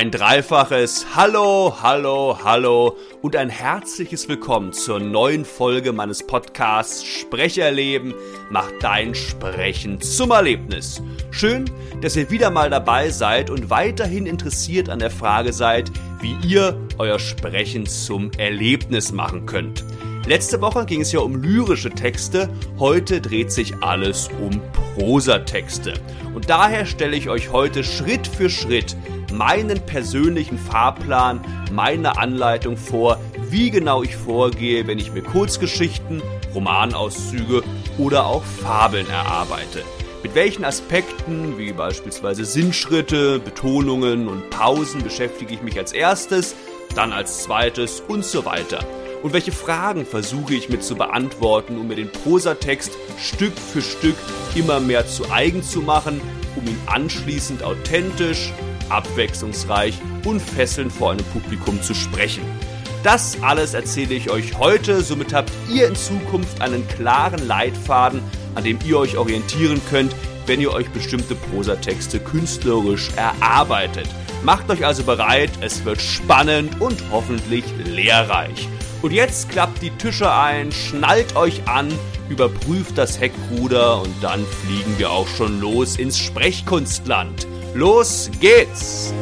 Ein dreifaches Hallo, Hallo, Hallo und ein herzliches Willkommen zur neuen Folge meines Podcasts Sprecherleben macht dein Sprechen zum Erlebnis. Schön, dass ihr wieder mal dabei seid und weiterhin interessiert an der Frage seid, wie ihr euer Sprechen zum Erlebnis machen könnt. Letzte Woche ging es ja um lyrische Texte, heute dreht sich alles um Prosatexte. Und daher stelle ich euch heute Schritt für Schritt meinen persönlichen Fahrplan, meine Anleitung vor, wie genau ich vorgehe, wenn ich mir Kurzgeschichten, Romanauszüge oder auch Fabeln erarbeite. Mit welchen Aspekten, wie beispielsweise Sinnschritte, Betonungen und Pausen, beschäftige ich mich als erstes, dann als zweites und so weiter. Und welche Fragen versuche ich mir zu beantworten, um mir den Prosatext Stück für Stück immer mehr zu eigen zu machen, um ihn anschließend authentisch, abwechslungsreich und fesselnd vor einem Publikum zu sprechen. Das alles erzähle ich euch heute, somit habt ihr in Zukunft einen klaren Leitfaden, an dem ihr euch orientieren könnt, wenn ihr euch bestimmte Prosatexte künstlerisch erarbeitet. Macht euch also bereit, es wird spannend und hoffentlich lehrreich. Und jetzt klappt die Tische ein, schnallt euch an, überprüft das Heckruder und dann fliegen wir auch schon los ins Sprechkunstland. Los geht's!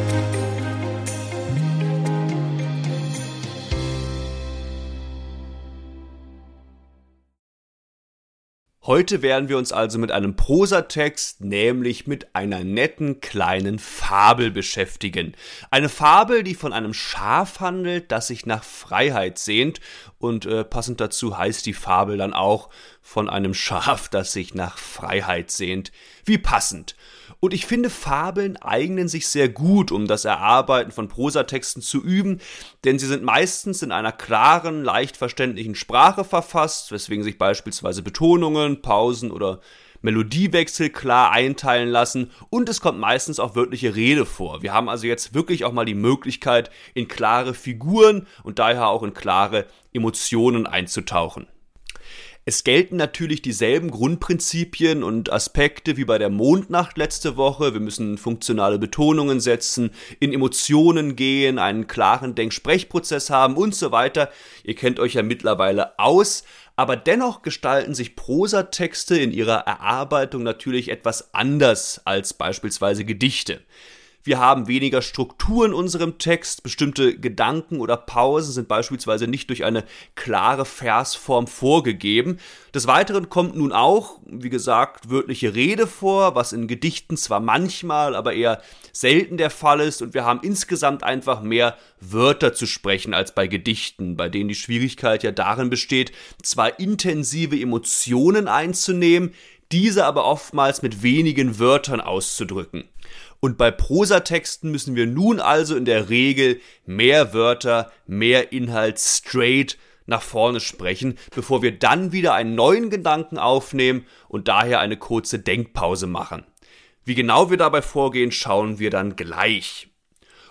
Heute werden wir uns also mit einem Prosatext, nämlich mit einer netten kleinen Fabel beschäftigen. Eine Fabel, die von einem Schaf handelt, das sich nach Freiheit sehnt und äh, passend dazu heißt die Fabel dann auch von einem Schaf, das sich nach Freiheit sehnt. Wie passend. Und ich finde, Fabeln eignen sich sehr gut, um das Erarbeiten von Prosatexten zu üben, denn sie sind meistens in einer klaren, leicht verständlichen Sprache verfasst, weswegen sich beispielsweise Betonungen, Pausen oder Melodiewechsel klar einteilen lassen und es kommt meistens auch wörtliche Rede vor. Wir haben also jetzt wirklich auch mal die Möglichkeit, in klare Figuren und daher auch in klare Emotionen einzutauchen. Es gelten natürlich dieselben Grundprinzipien und Aspekte wie bei der Mondnacht letzte Woche. Wir müssen funktionale Betonungen setzen, in Emotionen gehen, einen klaren Denksprechprozess haben und so weiter. Ihr kennt euch ja mittlerweile aus. Aber dennoch gestalten sich Prosatexte in ihrer Erarbeitung natürlich etwas anders als beispielsweise Gedichte. Wir haben weniger Struktur in unserem Text. Bestimmte Gedanken oder Pausen sind beispielsweise nicht durch eine klare Versform vorgegeben. Des Weiteren kommt nun auch, wie gesagt, wörtliche Rede vor, was in Gedichten zwar manchmal, aber eher selten der Fall ist. Und wir haben insgesamt einfach mehr Wörter zu sprechen als bei Gedichten, bei denen die Schwierigkeit ja darin besteht, zwar intensive Emotionen einzunehmen, diese aber oftmals mit wenigen Wörtern auszudrücken. Und bei Prosatexten müssen wir nun also in der Regel mehr Wörter, mehr Inhalt straight nach vorne sprechen, bevor wir dann wieder einen neuen Gedanken aufnehmen und daher eine kurze Denkpause machen. Wie genau wir dabei vorgehen, schauen wir dann gleich.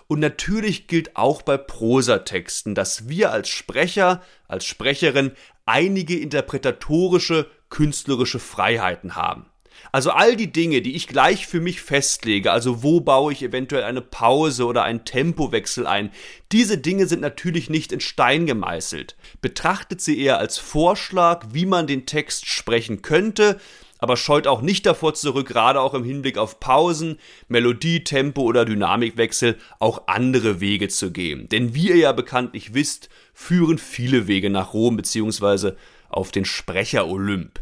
Und natürlich gilt auch bei Prosatexten, dass wir als Sprecher, als Sprecherin einige interpretatorische, künstlerische Freiheiten haben. Also all die Dinge, die ich gleich für mich festlege, also wo baue ich eventuell eine Pause oder einen Tempowechsel ein, diese Dinge sind natürlich nicht in Stein gemeißelt. Betrachtet sie eher als Vorschlag, wie man den Text sprechen könnte, aber scheut auch nicht davor zurück, gerade auch im Hinblick auf Pausen, Melodie, Tempo oder Dynamikwechsel auch andere Wege zu gehen. Denn wie ihr ja bekanntlich wisst, führen viele Wege nach Rom bzw. auf den Sprecher Olymp.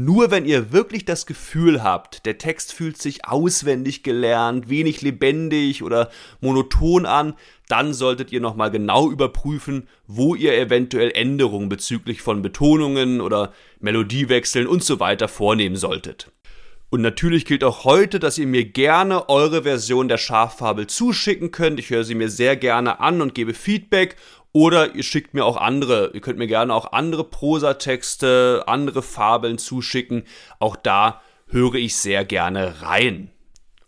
Nur wenn ihr wirklich das Gefühl habt, der Text fühlt sich auswendig gelernt, wenig lebendig oder monoton an, dann solltet ihr nochmal genau überprüfen, wo ihr eventuell Änderungen bezüglich von Betonungen oder Melodiewechseln und so weiter vornehmen solltet. Und natürlich gilt auch heute, dass ihr mir gerne eure Version der Schaffabel zuschicken könnt. Ich höre sie mir sehr gerne an und gebe Feedback oder ihr schickt mir auch andere, ihr könnt mir gerne auch andere Prosatexte, andere Fabeln zuschicken. Auch da höre ich sehr gerne rein.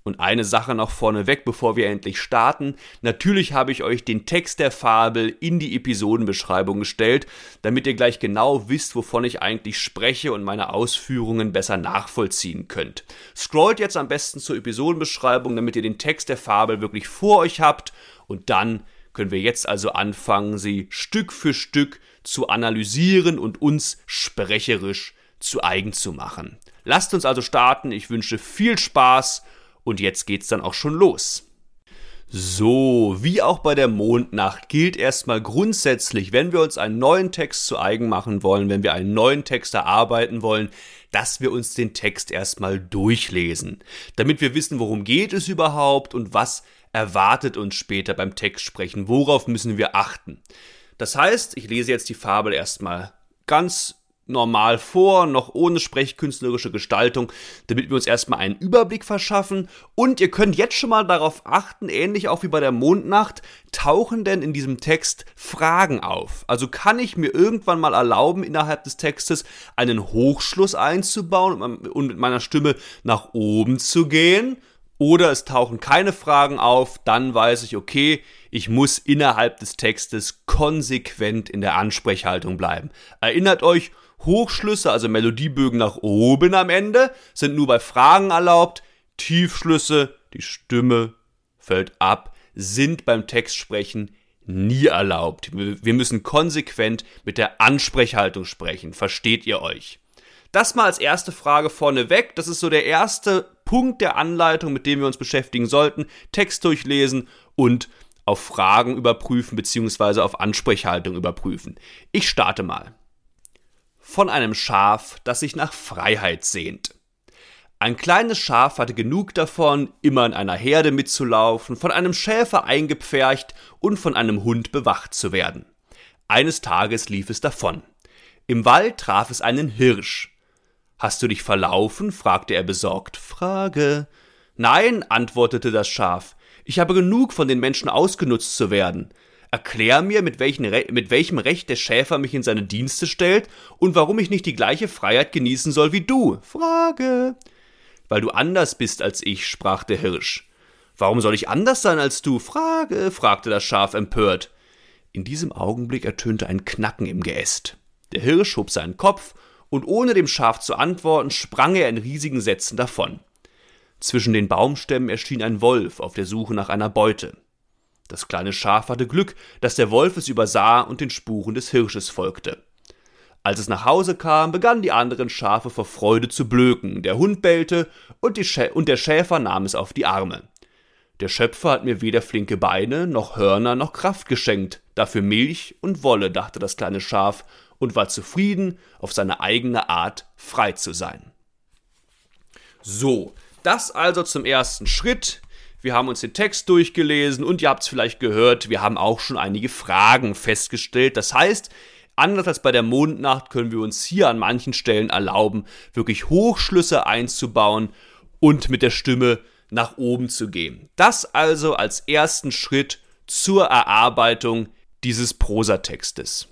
Und eine Sache noch vorneweg, bevor wir endlich starten. Natürlich habe ich euch den Text der Fabel in die Episodenbeschreibung gestellt, damit ihr gleich genau wisst, wovon ich eigentlich spreche und meine Ausführungen besser nachvollziehen könnt. Scrollt jetzt am besten zur Episodenbeschreibung, damit ihr den Text der Fabel wirklich vor euch habt und dann können wir jetzt also anfangen, sie Stück für Stück zu analysieren und uns sprecherisch zu eigen zu machen. Lasst uns also starten. Ich wünsche viel Spaß und jetzt geht's dann auch schon los. So, wie auch bei der Mondnacht gilt erstmal grundsätzlich, wenn wir uns einen neuen Text zu eigen machen wollen, wenn wir einen neuen Text erarbeiten wollen, dass wir uns den Text erstmal durchlesen, damit wir wissen, worum geht es überhaupt und was erwartet uns später beim Textsprechen, worauf müssen wir achten. Das heißt, ich lese jetzt die Fabel erstmal ganz normal vor, noch ohne sprechkünstlerische Gestaltung, damit wir uns erstmal einen Überblick verschaffen. Und ihr könnt jetzt schon mal darauf achten, ähnlich auch wie bei der Mondnacht, tauchen denn in diesem Text Fragen auf. Also kann ich mir irgendwann mal erlauben, innerhalb des Textes einen Hochschluss einzubauen und mit meiner Stimme nach oben zu gehen? Oder es tauchen keine Fragen auf, dann weiß ich, okay, ich muss innerhalb des Textes konsequent in der Ansprechhaltung bleiben. Erinnert euch, Hochschlüsse, also Melodiebögen nach oben am Ende, sind nur bei Fragen erlaubt. Tiefschlüsse, die Stimme fällt ab, sind beim Textsprechen nie erlaubt. Wir müssen konsequent mit der Ansprechhaltung sprechen. Versteht ihr euch? Das mal als erste Frage vorneweg. Das ist so der erste Punkt der Anleitung, mit dem wir uns beschäftigen sollten. Text durchlesen und auf Fragen überprüfen bzw. auf Ansprechhaltung überprüfen. Ich starte mal von einem Schaf, das sich nach Freiheit sehnt. Ein kleines Schaf hatte genug davon, immer in einer Herde mitzulaufen, von einem Schäfer eingepfercht und von einem Hund bewacht zu werden. Eines Tages lief es davon. Im Wald traf es einen Hirsch. Hast du dich verlaufen? fragte er besorgt. Frage. Nein, antwortete das Schaf. Ich habe genug von den Menschen ausgenutzt zu werden. Erklär mir, mit, mit welchem Recht der Schäfer mich in seine Dienste stellt und warum ich nicht die gleiche Freiheit genießen soll wie du. Frage. Weil du anders bist als ich, sprach der Hirsch. Warum soll ich anders sein als du? Frage, fragte das Schaf empört. In diesem Augenblick ertönte ein Knacken im Geäst. Der Hirsch hob seinen Kopf und ohne dem Schaf zu antworten, sprang er in riesigen Sätzen davon. Zwischen den Baumstämmen erschien ein Wolf auf der Suche nach einer Beute. Das kleine Schaf hatte Glück, dass der Wolf es übersah und den Spuren des Hirsches folgte. Als es nach Hause kam, begannen die anderen Schafe vor Freude zu blöken, der Hund bellte und, und der Schäfer nahm es auf die Arme. Der Schöpfer hat mir weder flinke Beine, noch Hörner, noch Kraft geschenkt, dafür Milch und Wolle, dachte das kleine Schaf und war zufrieden, auf seine eigene Art frei zu sein. So, das also zum ersten Schritt wir haben uns den Text durchgelesen und ihr habt es vielleicht gehört, wir haben auch schon einige Fragen festgestellt. Das heißt, anders als bei der Mondnacht können wir uns hier an manchen Stellen erlauben, wirklich Hochschlüsse einzubauen und mit der Stimme nach oben zu gehen. Das also als ersten Schritt zur Erarbeitung dieses Prosatextes.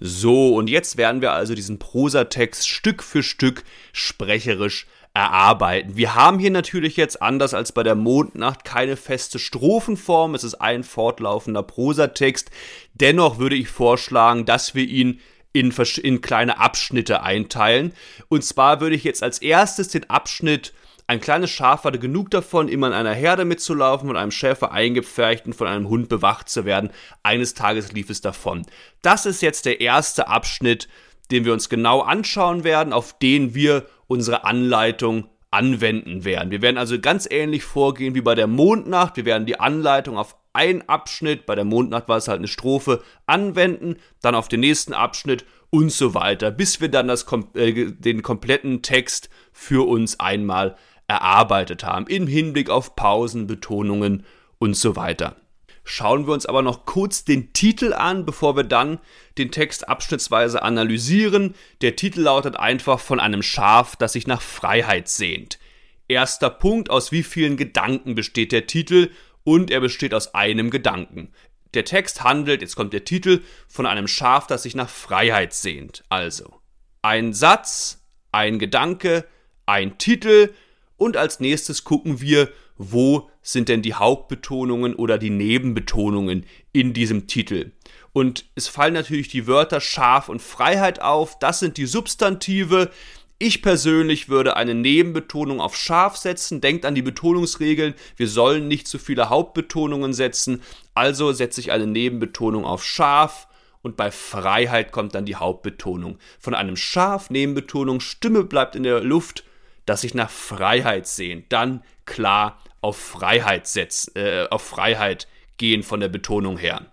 So, und jetzt werden wir also diesen Prosatext Stück für Stück sprecherisch erarbeiten. Wir haben hier natürlich jetzt anders als bei der Mondnacht keine feste Strophenform. Es ist ein fortlaufender Prosatext. Dennoch würde ich vorschlagen, dass wir ihn in, in kleine Abschnitte einteilen. Und zwar würde ich jetzt als erstes den Abschnitt ein kleines Schaf hatte genug davon, immer in einer Herde mitzulaufen, von einem Schäfer eingepfercht und von einem Hund bewacht zu werden. Eines Tages lief es davon. Das ist jetzt der erste Abschnitt, den wir uns genau anschauen werden, auf den wir unsere Anleitung anwenden werden. Wir werden also ganz ähnlich vorgehen wie bei der Mondnacht. Wir werden die Anleitung auf einen Abschnitt, bei der Mondnacht war es halt eine Strophe, anwenden, dann auf den nächsten Abschnitt und so weiter, bis wir dann das, äh, den kompletten Text für uns einmal erarbeitet haben, im Hinblick auf Pausen, Betonungen und so weiter. Schauen wir uns aber noch kurz den Titel an, bevor wir dann den Text abschnittsweise analysieren. Der Titel lautet einfach von einem Schaf, das sich nach Freiheit sehnt. Erster Punkt, aus wie vielen Gedanken besteht der Titel? Und er besteht aus einem Gedanken. Der Text handelt, jetzt kommt der Titel, von einem Schaf, das sich nach Freiheit sehnt. Also, ein Satz, ein Gedanke, ein Titel Und als nächstes gucken wir, wo sind denn die Hauptbetonungen oder die Nebenbetonungen in diesem Titel. Und es fallen natürlich die Wörter Schaf und Freiheit auf. Das sind die Substantive. Ich persönlich würde eine Nebenbetonung auf scharf setzen. Denkt an die Betonungsregeln. Wir sollen nicht zu viele Hauptbetonungen setzen. Also setze ich eine Nebenbetonung auf scharf. Und bei Freiheit kommt dann die Hauptbetonung. Von einem Schaf Nebenbetonung, Stimme bleibt in der Luft, dass sich nach Freiheit sehen. Dann klar auf Freiheit setzen, äh, auf Freiheit gehen von der Betonung her.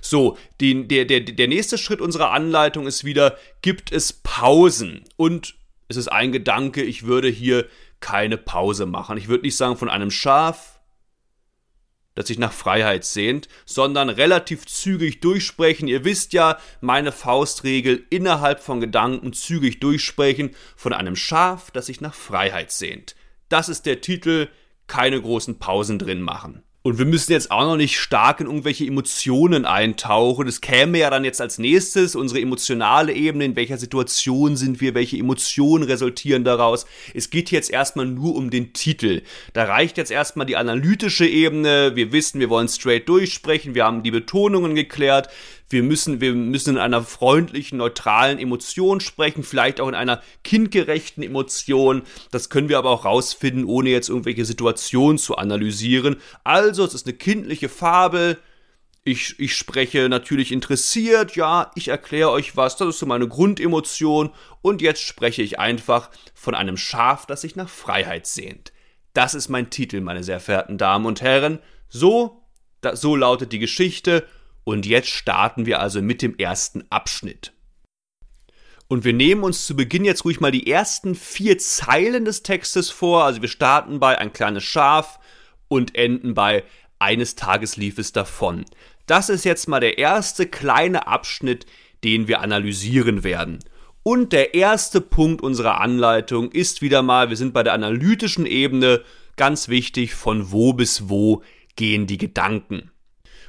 So, die, der, der, der nächste Schritt unserer Anleitung ist wieder, gibt es Pausen? Und es ist ein Gedanke, ich würde hier keine Pause machen. Ich würde nicht sagen von einem Schaf, das sich nach Freiheit sehnt, sondern relativ zügig durchsprechen. Ihr wisst ja, meine Faustregel innerhalb von Gedanken zügig durchsprechen von einem Schaf, das sich nach Freiheit sehnt. Das ist der Titel, keine großen Pausen drin machen. Und wir müssen jetzt auch noch nicht stark in irgendwelche Emotionen eintauchen. Das käme ja dann jetzt als nächstes, unsere emotionale Ebene, in welcher Situation sind wir, welche Emotionen resultieren daraus. Es geht jetzt erstmal nur um den Titel. Da reicht jetzt erstmal die analytische Ebene. Wir wissen, wir wollen straight durchsprechen, wir haben die Betonungen geklärt. Wir müssen, wir müssen in einer freundlichen, neutralen Emotion sprechen, vielleicht auch in einer kindgerechten Emotion. Das können wir aber auch rausfinden, ohne jetzt irgendwelche Situationen zu analysieren. Also, es ist eine kindliche Fabel. Ich, ich spreche natürlich interessiert, ja, ich erkläre euch was, das ist so meine Grundemotion und jetzt spreche ich einfach von einem Schaf, das sich nach Freiheit sehnt. Das ist mein Titel, meine sehr verehrten Damen und Herren. So, da, so lautet die Geschichte und jetzt starten wir also mit dem ersten Abschnitt. Und wir nehmen uns zu Beginn jetzt ruhig mal die ersten vier Zeilen des Textes vor. Also wir starten bei ein kleines Schaf und enden bei eines Tages lief es davon. Das ist jetzt mal der erste kleine Abschnitt, den wir analysieren werden. Und der erste Punkt unserer Anleitung ist wieder mal, wir sind bei der analytischen Ebene, ganz wichtig, von wo bis wo gehen die Gedanken.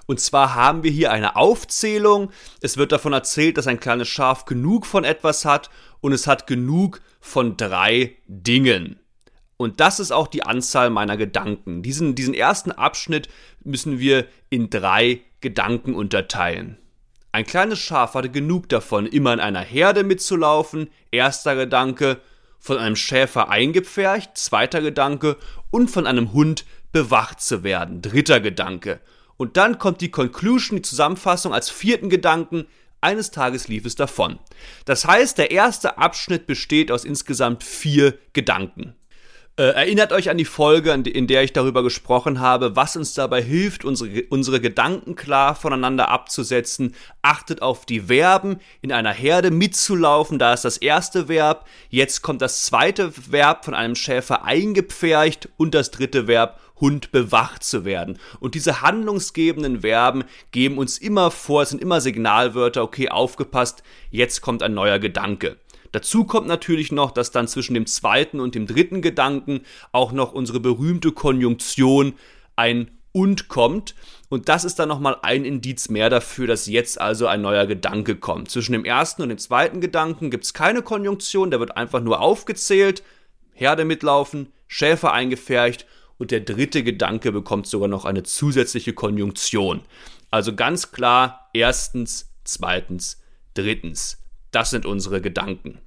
Und zwar haben wir hier eine Aufzählung. Es wird davon erzählt, dass ein kleines Schaf genug von etwas hat und es hat genug von drei Dingen. Und das ist auch die Anzahl meiner Gedanken. Diesen, diesen ersten Abschnitt müssen wir in drei Gedanken unterteilen. Ein kleines Schaf hatte genug davon, immer in einer Herde mitzulaufen. Erster Gedanke, von einem Schäfer eingepfercht. Zweiter Gedanke, und von einem Hund bewacht zu werden. Dritter Gedanke. Und dann kommt die Conclusion, die Zusammenfassung als vierten Gedanken. Eines Tages lief es davon. Das heißt, der erste Abschnitt besteht aus insgesamt vier Gedanken. Äh, erinnert euch an die Folge, in der ich darüber gesprochen habe, was uns dabei hilft, unsere, unsere Gedanken klar voneinander abzusetzen. Achtet auf die Verben, in einer Herde mitzulaufen, da ist das erste Verb. Jetzt kommt das zweite Verb von einem Schäfer eingepfercht und das dritte Verb Hund bewacht zu werden. Und diese handlungsgebenden Verben geben uns immer vor, es sind immer Signalwörter, okay, aufgepasst, jetzt kommt ein neuer Gedanke. Dazu kommt natürlich noch, dass dann zwischen dem zweiten und dem dritten Gedanken auch noch unsere berühmte Konjunktion ein und kommt. Und das ist dann nochmal ein Indiz mehr dafür, dass jetzt also ein neuer Gedanke kommt. Zwischen dem ersten und dem zweiten Gedanken gibt es keine Konjunktion, der wird einfach nur aufgezählt, Herde mitlaufen, Schäfer eingefärcht und der dritte Gedanke bekommt sogar noch eine zusätzliche Konjunktion. Also ganz klar, erstens, zweitens, drittens. Das sind unsere Gedanken.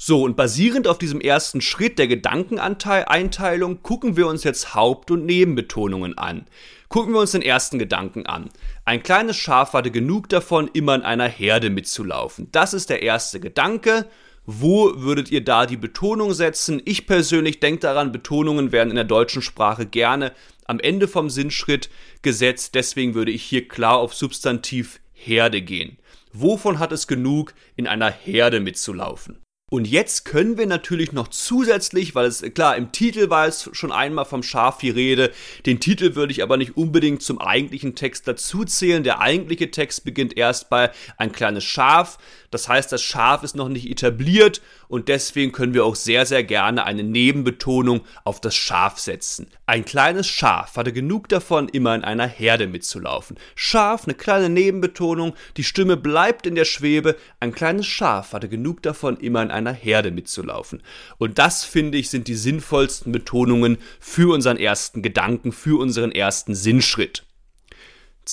So, und basierend auf diesem ersten Schritt der Gedankeneinteilung gucken wir uns jetzt Haupt- und Nebenbetonungen an. Gucken wir uns den ersten Gedanken an. Ein kleines Schaf hatte genug davon, immer in einer Herde mitzulaufen. Das ist der erste Gedanke. Wo würdet ihr da die Betonung setzen? Ich persönlich denke daran, Betonungen werden in der deutschen Sprache gerne am Ende vom Sinnschritt gesetzt. Deswegen würde ich hier klar auf Substantiv Herde gehen. Wovon hat es genug, in einer Herde mitzulaufen? Und jetzt können wir natürlich noch zusätzlich, weil es klar im Titel war es schon einmal vom Schaf die Rede, den Titel würde ich aber nicht unbedingt zum eigentlichen Text dazuzählen. Der eigentliche Text beginnt erst bei ein kleines Schaf. Das heißt, das Schaf ist noch nicht etabliert und deswegen können wir auch sehr, sehr gerne eine Nebenbetonung auf das Schaf setzen. Ein kleines Schaf hatte genug davon, immer in einer Herde mitzulaufen. Schaf, eine kleine Nebenbetonung, die Stimme bleibt in der Schwebe. Ein kleines Schaf hatte genug davon, immer in Herde mitzulaufen. Und das, finde ich, sind die sinnvollsten Betonungen für unseren ersten Gedanken, für unseren ersten Sinnschritt.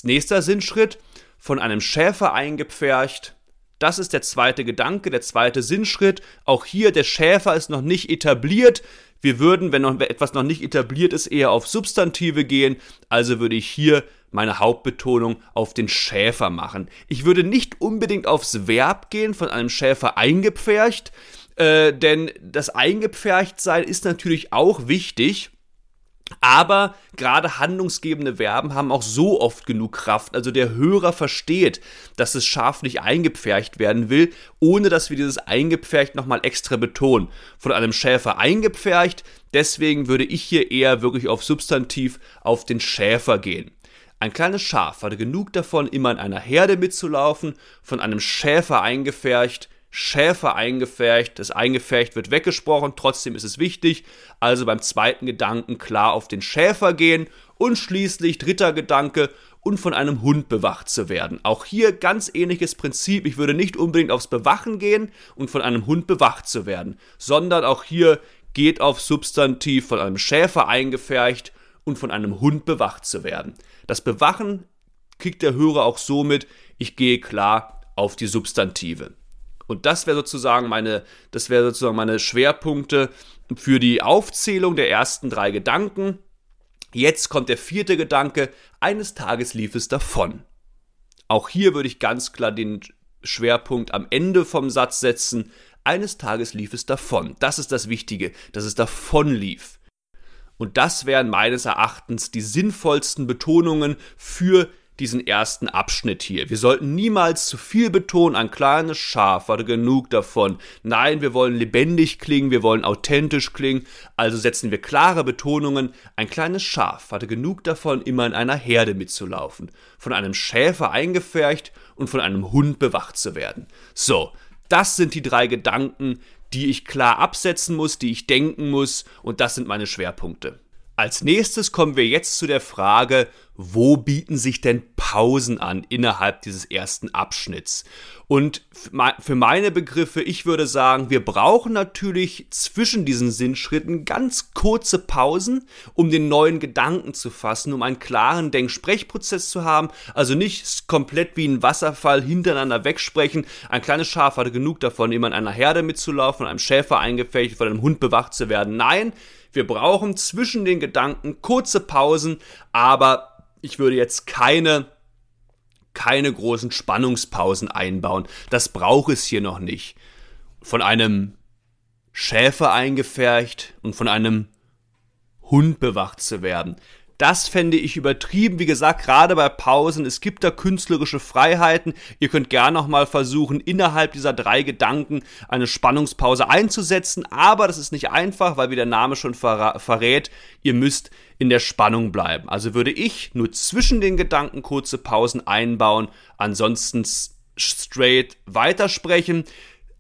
Nächster Sinnschritt, von einem Schäfer eingepfercht. Das ist der zweite Gedanke, der zweite Sinnschritt. Auch hier, der Schäfer ist noch nicht etabliert. Wir würden, wenn noch etwas noch nicht etabliert ist, eher auf Substantive gehen. Also würde ich hier meine Hauptbetonung auf den Schäfer machen. Ich würde nicht unbedingt aufs Verb gehen, von einem Schäfer eingepfercht, äh, denn das Eingepferchtsein ist natürlich auch wichtig. Aber gerade handlungsgebende Verben haben auch so oft genug Kraft. Also der Hörer versteht, dass das Schaf nicht eingepfercht werden will, ohne dass wir dieses eingepfercht nochmal extra betonen. Von einem Schäfer eingepfercht, deswegen würde ich hier eher wirklich auf Substantiv auf den Schäfer gehen. Ein kleines Schaf hatte genug davon, immer in einer Herde mitzulaufen, von einem Schäfer eingepfercht, Schäfer eingefärcht, das eingefärcht wird weggesprochen, trotzdem ist es wichtig, also beim zweiten Gedanken klar auf den Schäfer gehen und schließlich dritter Gedanke und von einem Hund bewacht zu werden. Auch hier ganz ähnliches Prinzip, ich würde nicht unbedingt aufs Bewachen gehen und von einem Hund bewacht zu werden, sondern auch hier geht auf Substantiv von einem Schäfer eingefärcht und von einem Hund bewacht zu werden. Das Bewachen kriegt der Hörer auch so mit, ich gehe klar auf die Substantive. Und das wäre sozusagen meine, das wäre sozusagen meine Schwerpunkte für die Aufzählung der ersten drei Gedanken. Jetzt kommt der vierte Gedanke. Eines Tages lief es davon. Auch hier würde ich ganz klar den Schwerpunkt am Ende vom Satz setzen. Eines Tages lief es davon. Das ist das Wichtige, dass es davon lief. Und das wären meines Erachtens die sinnvollsten Betonungen für diesen ersten Abschnitt hier. Wir sollten niemals zu viel betonen, ein kleines Schaf hatte genug davon. Nein, wir wollen lebendig klingen, wir wollen authentisch klingen, also setzen wir klare Betonungen. Ein kleines Schaf hatte genug davon, immer in einer Herde mitzulaufen, von einem Schäfer eingefärcht und von einem Hund bewacht zu werden. So, das sind die drei Gedanken, die ich klar absetzen muss, die ich denken muss, und das sind meine Schwerpunkte. Als nächstes kommen wir jetzt zu der Frage, wo bieten sich denn Pausen an innerhalb dieses ersten Abschnitts? Und für meine Begriffe, ich würde sagen, wir brauchen natürlich zwischen diesen Sinnschritten ganz kurze Pausen, um den neuen Gedanken zu fassen, um einen klaren Denksprechprozess zu haben. Also nicht komplett wie ein Wasserfall hintereinander wegsprechen. Ein kleines Schaf hatte genug davon, immer in einer Herde mitzulaufen, einem Schäfer eingefecht, von einem Hund bewacht zu werden. Nein, wir brauchen zwischen den Gedanken kurze Pausen, aber ich würde jetzt keine keine großen Spannungspausen einbauen. Das braucht es hier noch nicht. Von einem Schäfer eingefärcht und von einem Hund bewacht zu werden. Das fände ich übertrieben. Wie gesagt, gerade bei Pausen, es gibt da künstlerische Freiheiten. Ihr könnt gerne nochmal versuchen, innerhalb dieser drei Gedanken eine Spannungspause einzusetzen. Aber das ist nicht einfach, weil wie der Name schon verrät, ihr müsst in der Spannung bleiben. Also würde ich nur zwischen den Gedanken kurze Pausen einbauen, ansonsten straight weitersprechen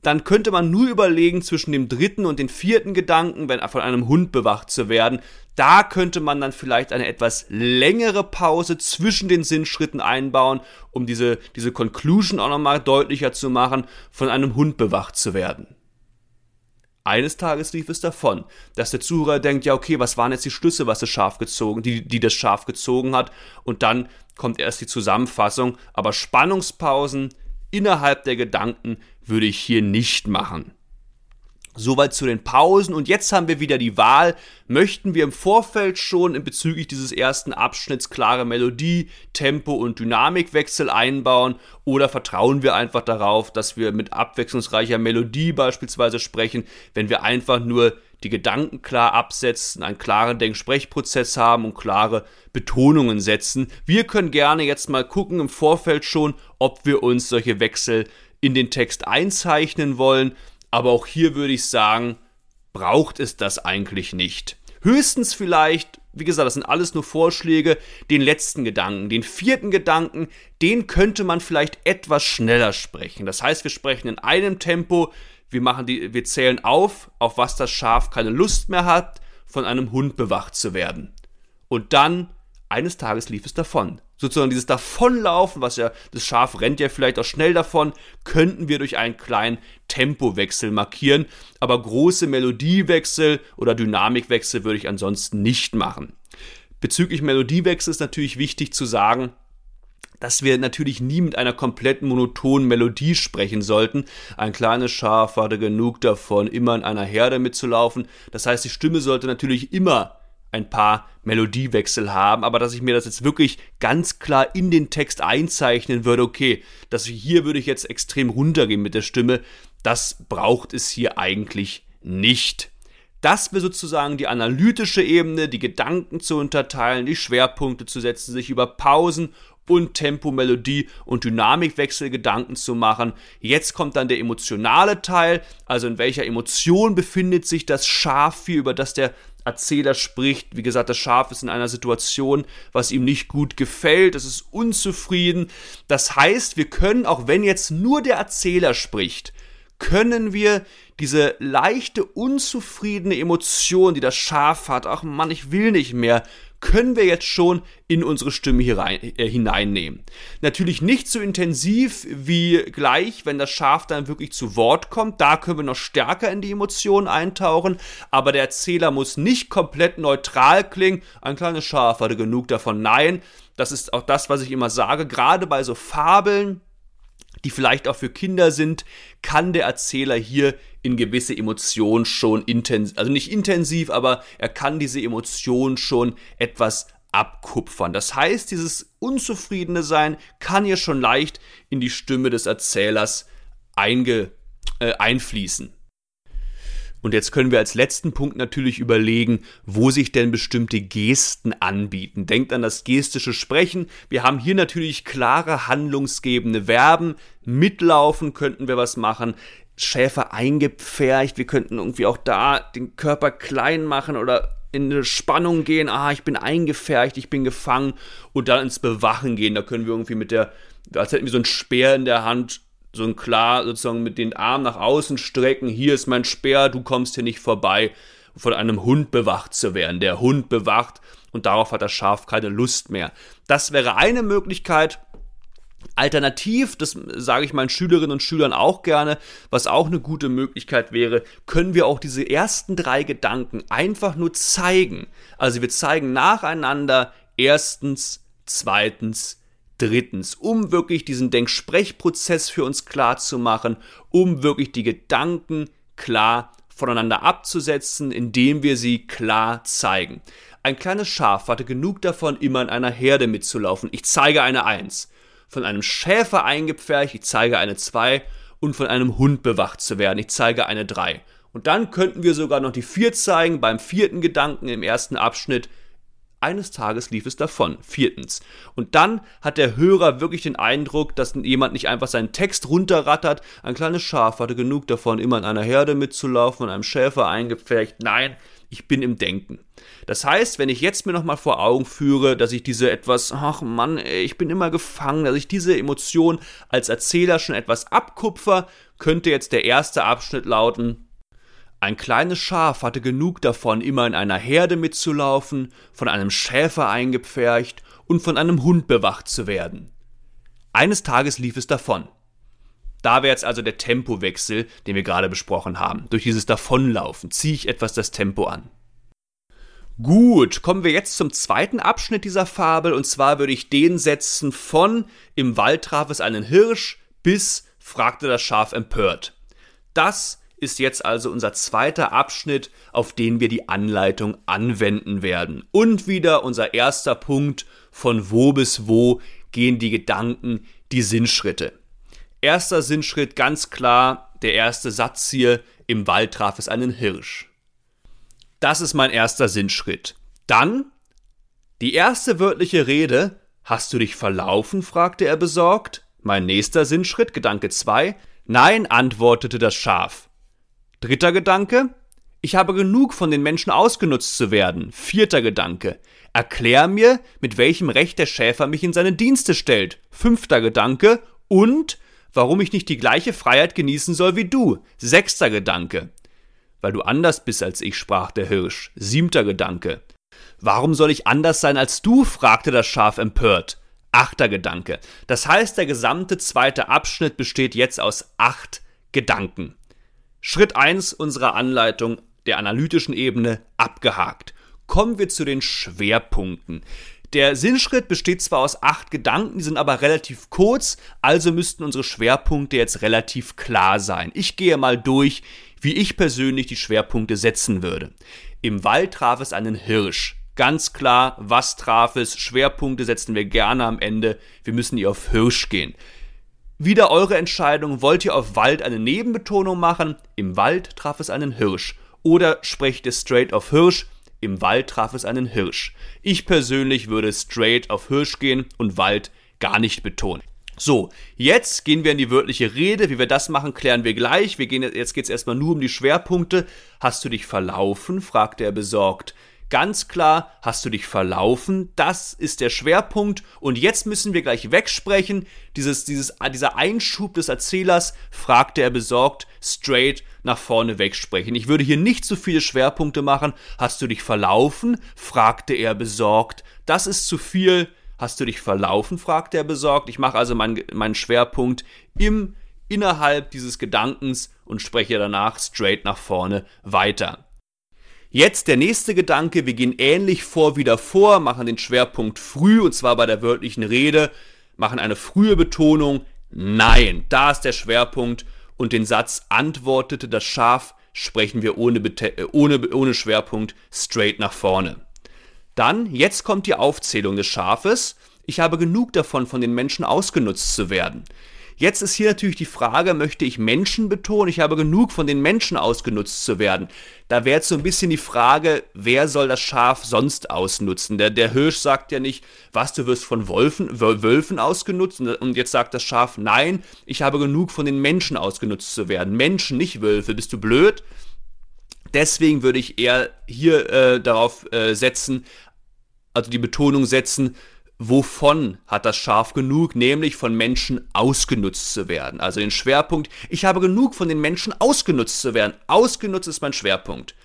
dann könnte man nur überlegen zwischen dem dritten und dem vierten Gedanken, wenn von einem Hund bewacht zu werden. Da könnte man dann vielleicht eine etwas längere Pause zwischen den Sinnschritten einbauen, um diese, diese Conclusion auch nochmal deutlicher zu machen, von einem Hund bewacht zu werden. Eines Tages lief es davon, dass der Zuhörer denkt, ja, okay, was waren jetzt die Schlüsse, was das Schaf gezogen, die, die das Schaf gezogen hat, und dann kommt erst die Zusammenfassung, aber Spannungspausen innerhalb der Gedanken würde ich hier nicht machen. Soweit zu den Pausen. Und jetzt haben wir wieder die Wahl. Möchten wir im Vorfeld schon bezüglich dieses ersten Abschnitts klare Melodie, Tempo und Dynamikwechsel einbauen? Oder vertrauen wir einfach darauf, dass wir mit abwechslungsreicher Melodie beispielsweise sprechen, wenn wir einfach nur die Gedanken klar absetzen, einen klaren Denksprechprozess haben und klare Betonungen setzen? Wir können gerne jetzt mal gucken im Vorfeld schon, ob wir uns solche Wechsel in den Text einzeichnen wollen. Aber auch hier würde ich sagen, braucht es das eigentlich nicht. Höchstens vielleicht, wie gesagt, das sind alles nur Vorschläge, den letzten Gedanken, den vierten Gedanken, den könnte man vielleicht etwas schneller sprechen. Das heißt, wir sprechen in einem Tempo, wir machen die, wir zählen auf, auf was das Schaf keine Lust mehr hat, von einem Hund bewacht zu werden. Und dann eines Tages lief es davon. Sozusagen dieses Davonlaufen, was ja, das Schaf rennt ja vielleicht auch schnell davon, könnten wir durch einen kleinen Tempowechsel markieren. Aber große Melodiewechsel oder Dynamikwechsel würde ich ansonsten nicht machen. Bezüglich Melodiewechsel ist natürlich wichtig zu sagen, dass wir natürlich nie mit einer kompletten monotonen Melodie sprechen sollten. Ein kleines Schaf hatte genug davon, immer in einer Herde mitzulaufen. Das heißt, die Stimme sollte natürlich immer ein paar Melodiewechsel haben, aber dass ich mir das jetzt wirklich ganz klar in den Text einzeichnen würde, okay, dass hier würde ich jetzt extrem runtergehen mit der Stimme, das braucht es hier eigentlich nicht. Das wäre sozusagen die analytische Ebene, die Gedanken zu unterteilen, die Schwerpunkte zu setzen, sich über Pausen und Tempo, Melodie und Dynamikwechsel Gedanken zu machen. Jetzt kommt dann der emotionale Teil, also in welcher Emotion befindet sich das Schaf hier, über das der Erzähler spricht. Wie gesagt, das Schaf ist in einer Situation, was ihm nicht gut gefällt. Es ist unzufrieden. Das heißt, wir können, auch wenn jetzt nur der Erzähler spricht, können wir diese leichte, unzufriedene Emotion, die das Schaf hat, ach Mann, ich will nicht mehr, können wir jetzt schon in unsere Stimme rein, äh, hineinnehmen. Natürlich nicht so intensiv wie gleich, wenn das Schaf dann wirklich zu Wort kommt. Da können wir noch stärker in die Emotionen eintauchen. Aber der Erzähler muss nicht komplett neutral klingen. Ein kleines Schaf hatte genug davon. Nein, das ist auch das, was ich immer sage. Gerade bei so Fabeln, die vielleicht auch für Kinder sind, kann der Erzähler hier in gewisse Emotionen schon intensiv, also nicht intensiv, aber er kann diese Emotionen schon etwas abkupfern. Das heißt, dieses unzufriedene Sein kann hier schon leicht in die Stimme des Erzählers einge, äh, einfließen. Und jetzt können wir als letzten Punkt natürlich überlegen, wo sich denn bestimmte Gesten anbieten. Denkt an das gestische Sprechen. Wir haben hier natürlich klare handlungsgebende Verben. Mitlaufen könnten wir was machen. Schäfer eingepfercht. Wir könnten irgendwie auch da den Körper klein machen oder in eine Spannung gehen. Ah, ich bin eingepfercht, ich bin gefangen. Und dann ins Bewachen gehen. Da können wir irgendwie mit der, als hätten wir so einen Speer in der Hand, so ein klar sozusagen mit den Armen nach außen strecken, hier ist mein Speer, du kommst hier nicht vorbei, von einem Hund bewacht zu werden. Der Hund bewacht und darauf hat das Schaf keine Lust mehr. Das wäre eine Möglichkeit. Alternativ, das sage ich meinen Schülerinnen und Schülern auch gerne, was auch eine gute Möglichkeit wäre, können wir auch diese ersten drei Gedanken einfach nur zeigen. Also wir zeigen nacheinander erstens, zweitens, Drittens, um wirklich diesen Denksprechprozess für uns klar zu machen, um wirklich die Gedanken klar voneinander abzusetzen, indem wir sie klar zeigen. Ein kleines Schaf hatte genug davon, immer in einer Herde mitzulaufen. Ich zeige eine Eins. Von einem Schäfer eingepfercht, ich zeige eine Zwei. Und von einem Hund bewacht zu werden, ich zeige eine Drei. Und dann könnten wir sogar noch die Vier zeigen beim vierten Gedanken im ersten Abschnitt eines Tages lief es davon. Viertens. Und dann hat der Hörer wirklich den Eindruck, dass jemand nicht einfach seinen Text runterrattert. Ein kleines Schaf hatte genug davon, immer in einer Herde mitzulaufen, von einem Schäfer eingepfercht. Nein, ich bin im Denken. Das heißt, wenn ich jetzt mir nochmal vor Augen führe, dass ich diese etwas, ach Mann, ich bin immer gefangen, dass ich diese Emotion als Erzähler schon etwas abkupfer, könnte jetzt der erste Abschnitt lauten, ein kleines Schaf hatte genug davon, immer in einer Herde mitzulaufen, von einem Schäfer eingepfercht und von einem Hund bewacht zu werden. Eines Tages lief es davon. Da wäre jetzt also der Tempowechsel, den wir gerade besprochen haben. Durch dieses Davonlaufen ziehe ich etwas das Tempo an. Gut, kommen wir jetzt zum zweiten Abschnitt dieser Fabel und zwar würde ich den setzen von im Wald traf es einen Hirsch bis fragte das Schaf empört. Das ist jetzt also unser zweiter Abschnitt, auf den wir die Anleitung anwenden werden. Und wieder unser erster Punkt, von wo bis wo gehen die Gedanken, die Sinnschritte. Erster Sinnschritt ganz klar, der erste Satz hier, im Wald traf es einen Hirsch. Das ist mein erster Sinnschritt. Dann die erste wörtliche Rede, hast du dich verlaufen? fragte er besorgt. Mein nächster Sinnschritt, Gedanke 2, nein, antwortete das Schaf. Dritter Gedanke, ich habe genug von den Menschen ausgenutzt zu werden. Vierter Gedanke, erklär mir, mit welchem Recht der Schäfer mich in seine Dienste stellt. Fünfter Gedanke, und warum ich nicht die gleiche Freiheit genießen soll wie du. Sechster Gedanke, weil du anders bist als ich, sprach der Hirsch. Siebter Gedanke, Warum soll ich anders sein als du? fragte das Schaf empört. Achter Gedanke. Das heißt, der gesamte zweite Abschnitt besteht jetzt aus acht Gedanken. Schritt eins unserer Anleitung der analytischen Ebene abgehakt. Kommen wir zu den Schwerpunkten. Der Sinnschritt besteht zwar aus acht Gedanken, die sind aber relativ kurz, also müssten unsere Schwerpunkte jetzt relativ klar sein. Ich gehe mal durch, wie ich persönlich die Schwerpunkte setzen würde. Im Wald traf es einen Hirsch. Ganz klar, was traf es? Schwerpunkte setzen wir gerne am Ende. Wir müssen hier auf Hirsch gehen. Wieder eure Entscheidung. Wollt ihr auf Wald eine Nebenbetonung machen? Im Wald traf es einen Hirsch. Oder sprecht ihr straight auf Hirsch? Im Wald traf es einen Hirsch. Ich persönlich würde straight auf Hirsch gehen und Wald gar nicht betonen. So, jetzt gehen wir in die wörtliche Rede. Wie wir das machen, klären wir gleich. Wir gehen, jetzt geht es erstmal nur um die Schwerpunkte. Hast du dich verlaufen? fragte er besorgt. Ganz klar, hast du dich verlaufen? Das ist der Schwerpunkt. Und jetzt müssen wir gleich wegsprechen. Dieses, dieses, dieser Einschub des Erzählers, fragte er besorgt, straight nach vorne wegsprechen. Ich würde hier nicht zu viele Schwerpunkte machen. Hast du dich verlaufen? fragte er besorgt. Das ist zu viel. Hast du dich verlaufen? fragte er besorgt. Ich mache also meinen, meinen Schwerpunkt im innerhalb dieses Gedankens und spreche danach straight nach vorne weiter. Jetzt der nächste Gedanke, wir gehen ähnlich vor wie davor, machen den Schwerpunkt früh und zwar bei der wörtlichen Rede, machen eine frühe Betonung, nein, da ist der Schwerpunkt und den Satz antwortete das Schaf, sprechen wir ohne, äh, ohne, ohne Schwerpunkt straight nach vorne. Dann, jetzt kommt die Aufzählung des Schafes. Ich habe genug davon, von den Menschen ausgenutzt zu werden. Jetzt ist hier natürlich die Frage, möchte ich Menschen betonen? Ich habe genug von den Menschen ausgenutzt zu werden. Da wäre jetzt so ein bisschen die Frage, wer soll das Schaf sonst ausnutzen? Der, der Hirsch sagt ja nicht, was, du wirst von Wolfen, Wölfen ausgenutzt. Und jetzt sagt das Schaf, nein, ich habe genug von den Menschen ausgenutzt zu werden. Menschen, nicht Wölfe. Bist du blöd? Deswegen würde ich eher hier äh, darauf äh, setzen, also die Betonung setzen, wovon hat das Schaf genug, nämlich von Menschen ausgenutzt zu werden. Also den Schwerpunkt, ich habe genug von den Menschen ausgenutzt zu werden. Ausgenutzt ist mein Schwerpunkt.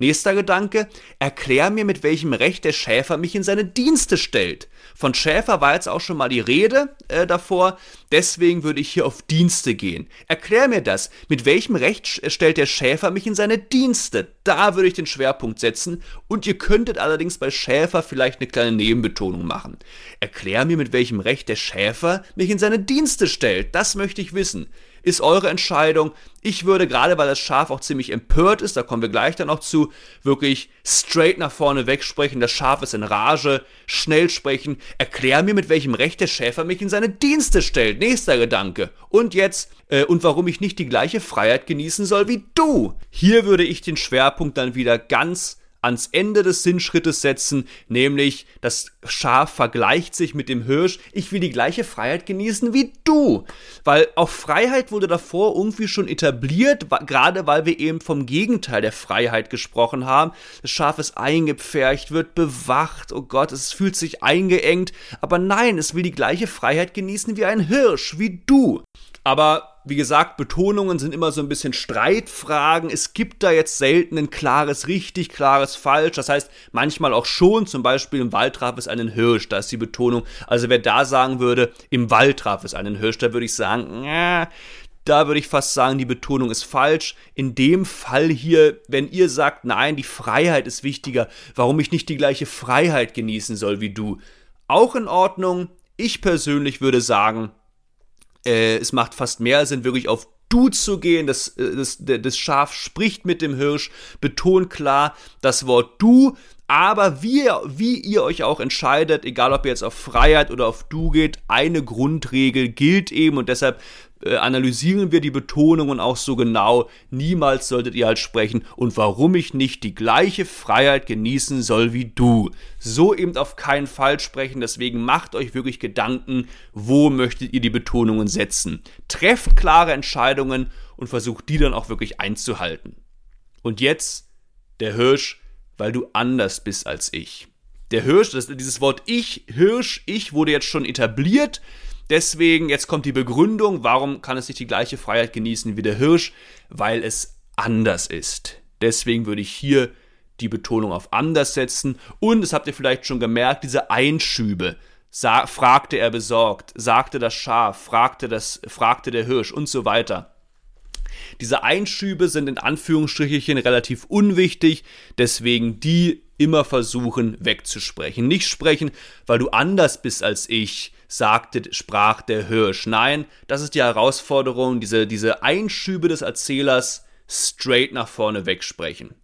Nächster Gedanke, erklär mir, mit welchem Recht der Schäfer mich in seine Dienste stellt. Von Schäfer war jetzt auch schon mal die Rede äh, davor, deswegen würde ich hier auf Dienste gehen. Erklär mir das, mit welchem Recht stellt der Schäfer mich in seine Dienste? Da würde ich den Schwerpunkt setzen und ihr könntet allerdings bei Schäfer vielleicht eine kleine Nebenbetonung machen. Erklär mir, mit welchem Recht der Schäfer mich in seine Dienste stellt. Das möchte ich wissen ist eure Entscheidung. Ich würde gerade, weil das Schaf auch ziemlich empört ist, da kommen wir gleich dann noch zu, wirklich straight nach vorne wegsprechen. Das Schaf ist in Rage, schnell sprechen. Erklär mir, mit welchem Recht der Schäfer mich in seine Dienste stellt. Nächster Gedanke. Und jetzt, äh, und warum ich nicht die gleiche Freiheit genießen soll wie du. Hier würde ich den Schwerpunkt dann wieder ganz ans Ende des Sinnschrittes setzen, nämlich das Schaf vergleicht sich mit dem Hirsch. Ich will die gleiche Freiheit genießen wie du. Weil auch Freiheit wurde davor irgendwie schon etabliert, gerade weil wir eben vom Gegenteil der Freiheit gesprochen haben. Das Schaf ist eingepfercht, wird bewacht, oh Gott, es fühlt sich eingeengt. Aber nein, es will die gleiche Freiheit genießen wie ein Hirsch, wie du. Aber wie gesagt, Betonungen sind immer so ein bisschen Streitfragen. Es gibt da jetzt selten ein klares richtig, klares falsch. Das heißt, manchmal auch schon, zum Beispiel im Wald traf es einen Hirsch, da ist die Betonung. Also wer da sagen würde, im Wald traf es einen Hirsch, da würde ich sagen, äh, da würde ich fast sagen, die Betonung ist falsch. In dem Fall hier, wenn ihr sagt, nein, die Freiheit ist wichtiger, warum ich nicht die gleiche Freiheit genießen soll wie du, auch in Ordnung. Ich persönlich würde sagen, äh, es macht fast mehr Sinn, wirklich auf du zu gehen. Das, äh, das, das Schaf spricht mit dem Hirsch, betont klar das Wort du. Aber wie, wie ihr euch auch entscheidet, egal ob ihr jetzt auf Freiheit oder auf du geht, eine Grundregel gilt eben und deshalb äh, analysieren wir die Betonungen auch so genau. Niemals solltet ihr halt sprechen und warum ich nicht die gleiche Freiheit genießen soll wie du. So eben auf keinen Fall sprechen, deswegen macht euch wirklich Gedanken, wo möchtet ihr die Betonungen setzen. Trefft klare Entscheidungen und versucht die dann auch wirklich einzuhalten. Und jetzt der Hirsch, weil du anders bist als ich. Der Hirsch, das, dieses Wort ich, Hirsch, ich wurde jetzt schon etabliert. Deswegen, jetzt kommt die Begründung, warum kann es nicht die gleiche Freiheit genießen wie der Hirsch? Weil es anders ist. Deswegen würde ich hier die Betonung auf anders setzen und, das habt ihr vielleicht schon gemerkt, diese Einschübe. Sa fragte er besorgt, sagte das Schaf, fragte, das, fragte der Hirsch und so weiter. Diese Einschübe sind in Anführungsstrichen relativ unwichtig, deswegen die immer versuchen wegzusprechen. Nicht sprechen, weil du anders bist als ich, sagte, sprach der Hirsch. Nein, das ist die Herausforderung, diese, diese Einschübe des Erzählers straight nach vorne wegsprechen.